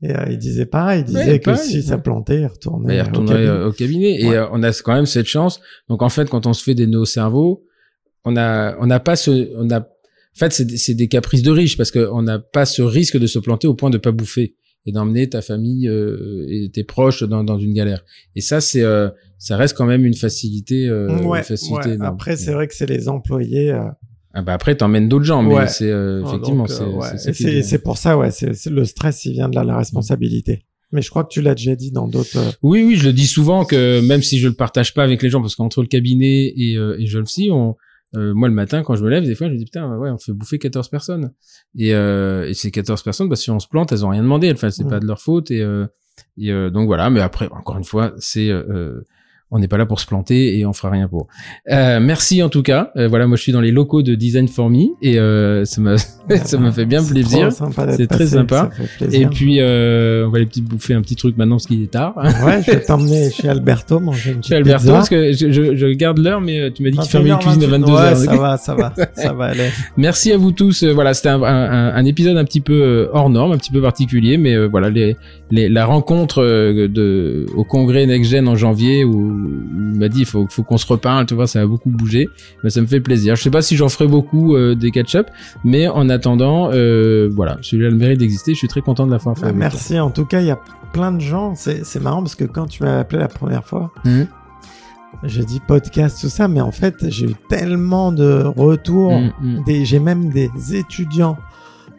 Et euh, il disait pareil, il Ouais, disait que pareil, si ça plantait, il retournait. il au cabinet. euh, au cabinet. Et euh, on a quand même cette chance. Donc en fait, quand on se fait des nœuds au cerveau, on a, on n'a pas ce, on a, en fait, c'est, des- caprices de riches parce qu'on n'a pas ce risque de se planter au point de pas bouffer et d'emmener ta famille euh, et tes proches dans, dans une galère. Et ça, c'est, euh, ça reste quand même une facilité, euh, une facilité. Après, c'est vrai que c'est les employés. Ah bah après, t'emmènes d'autres gens, mais Ouais. c'est euh, effectivement, c'est, ouais. pour ça, ouais. C'est le stress, il vient de la, la responsabilité. Mais je crois que tu l'as déjà dit dans d'autres. euh, Oui, oui, je le dis souvent que même si je le partage pas avec les gens, parce qu'entre le cabinet et, euh, et Jolcy, on, euh, moi le matin quand je me lève, des fois je me dis putain, ouais, on fait bouffer 14 personnes. Et, euh, et ces 14 personnes, bah, si on se plante, elles ont rien demandé. Enfin, c'est Ouais. pas de leur faute. Et, euh, et euh, donc voilà. Mais après, encore une fois, c'est on n'est pas là pour se planter et on fera rien pour. Euh, merci en tout cas. Euh, voilà, moi je suis dans les locaux de Design for Me et euh, <laughs> ça me ça me fait bien plaisir. C'est très sympa. ça fait Et puis euh, on va aller petit bouffer un petit truc maintenant parce qu'il est tard. Ouais, je vais t'emmener chez Alberto manger une petite Chez Alberto, pizza. parce que je, je, je garde l'heure, mais euh, tu m'as dit qu'il fermait une 21h28. cuisine à 22 Ouais, heures. ça va, ça va, <laughs> ça va aller. Merci à vous tous. Euh, Voilà, c'était un, un, un épisode un petit peu hors norme, un petit peu particulier, mais euh, voilà, les, les, la rencontre de au congrès Next Gen en janvier où, m'a dit il faut, faut qu'on se reparle, tu vois, ça a beaucoup bougé, mais ça me fait plaisir. Je sais pas si j'en ferai beaucoup euh, des catch-up, mais en attendant, euh, voilà, celui-là a le mérite d'exister. Je suis très content de l'avoir fait. Bah, merci. En tout cas, il y a plein de gens. C'est c'est marrant parce que quand tu m'as appelé la première fois, Mhm. j'ai dit podcast, tout ça, mais en fait, j'ai eu tellement de retours. Mm. Des, j'ai même des étudiants.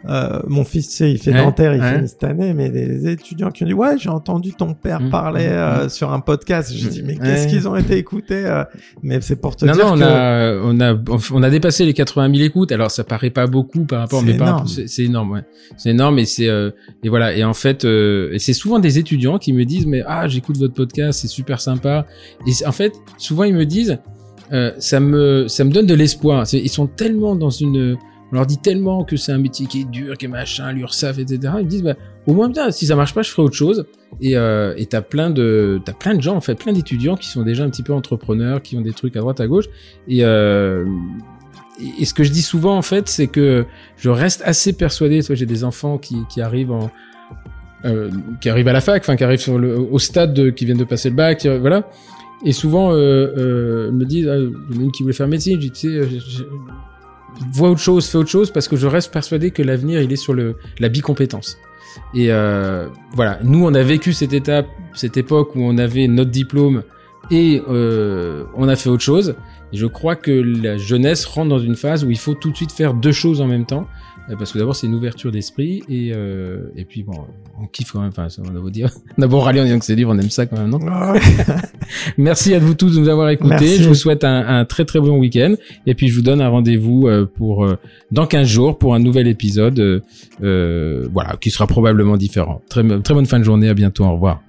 Euh, mon fils, il fait Ouais, dentaire, il ouais. finit cette année, mais des étudiants qui ont dit ouais, j'ai entendu ton père Mm, parler mm, euh, sur un podcast. J'ai Mm, dit mais ouais. qu'est-ce qu'ils ont été écoutés euh Mais c'est pour te Non, dire non, on que a, on a, on a dépassé les 80 000 écoutes. Alors, ça paraît pas beaucoup par rapport, mais c'est énorme, ouais. C'est énorme et c'est, euh, et voilà. Et en fait, euh, c'est souvent des étudiants qui me disent, mais ah, j'écoute votre podcast, c'est super sympa. Et en fait, souvent ils me disent, euh, ça me, ça me donne de l'espoir. Ils sont tellement dans une, on leur dit tellement que c'est un métier qui est dur, qui est machin, l'URSAF, etc. Ils me disent, bah, au moins bien, si ça marche pas, je ferai autre chose. Et euh, t'as plein de, t'as plein de gens en fait, plein d'étudiants qui sont déjà un petit peu entrepreneurs, qui ont des trucs à droite à gauche. Et euh, et- ce que je dis souvent en fait, c'est que je reste assez persuadé. J'ai des enfants qui qui arrivent en euh, qui arrivent à la fac, enfin qui arrivent sur le, au stade de, qui viennent de passer le bac, qui- voilà. Et souvent, euh, euh, me disent, ah, il y une qui voulait faire médecine, je dis, tu sais, euh, vois autre chose, fais autre chose, parce que je reste persuadé que l'avenir, il est sur le, la bicompétence. Et euh, voilà, nous, on a vécu cette étape, cette époque où on avait notre diplôme et euh, on a fait autre chose. Et je crois que la jeunesse rentre dans une phase où il faut tout de suite faire deux choses en même temps. Euh, Parce que d'abord, c'est une ouverture d'esprit et, euh, et puis bon, on kiffe quand même. Enfin, ça, on a beau dire. <laughs> Beau râler en disant que c'est dur, on aime ça quand même, non. <laughs> Merci à vous tous de nous avoir écoutés. Merci. Je vous souhaite un, un très très bon week-end. Et puis je vous donne un rendez-vous euh, pour euh, dans 15 jours pour un nouvel épisode. euh, voilà, qui sera probablement différent. Très, très bonne fin de journée. À bientôt. Au revoir.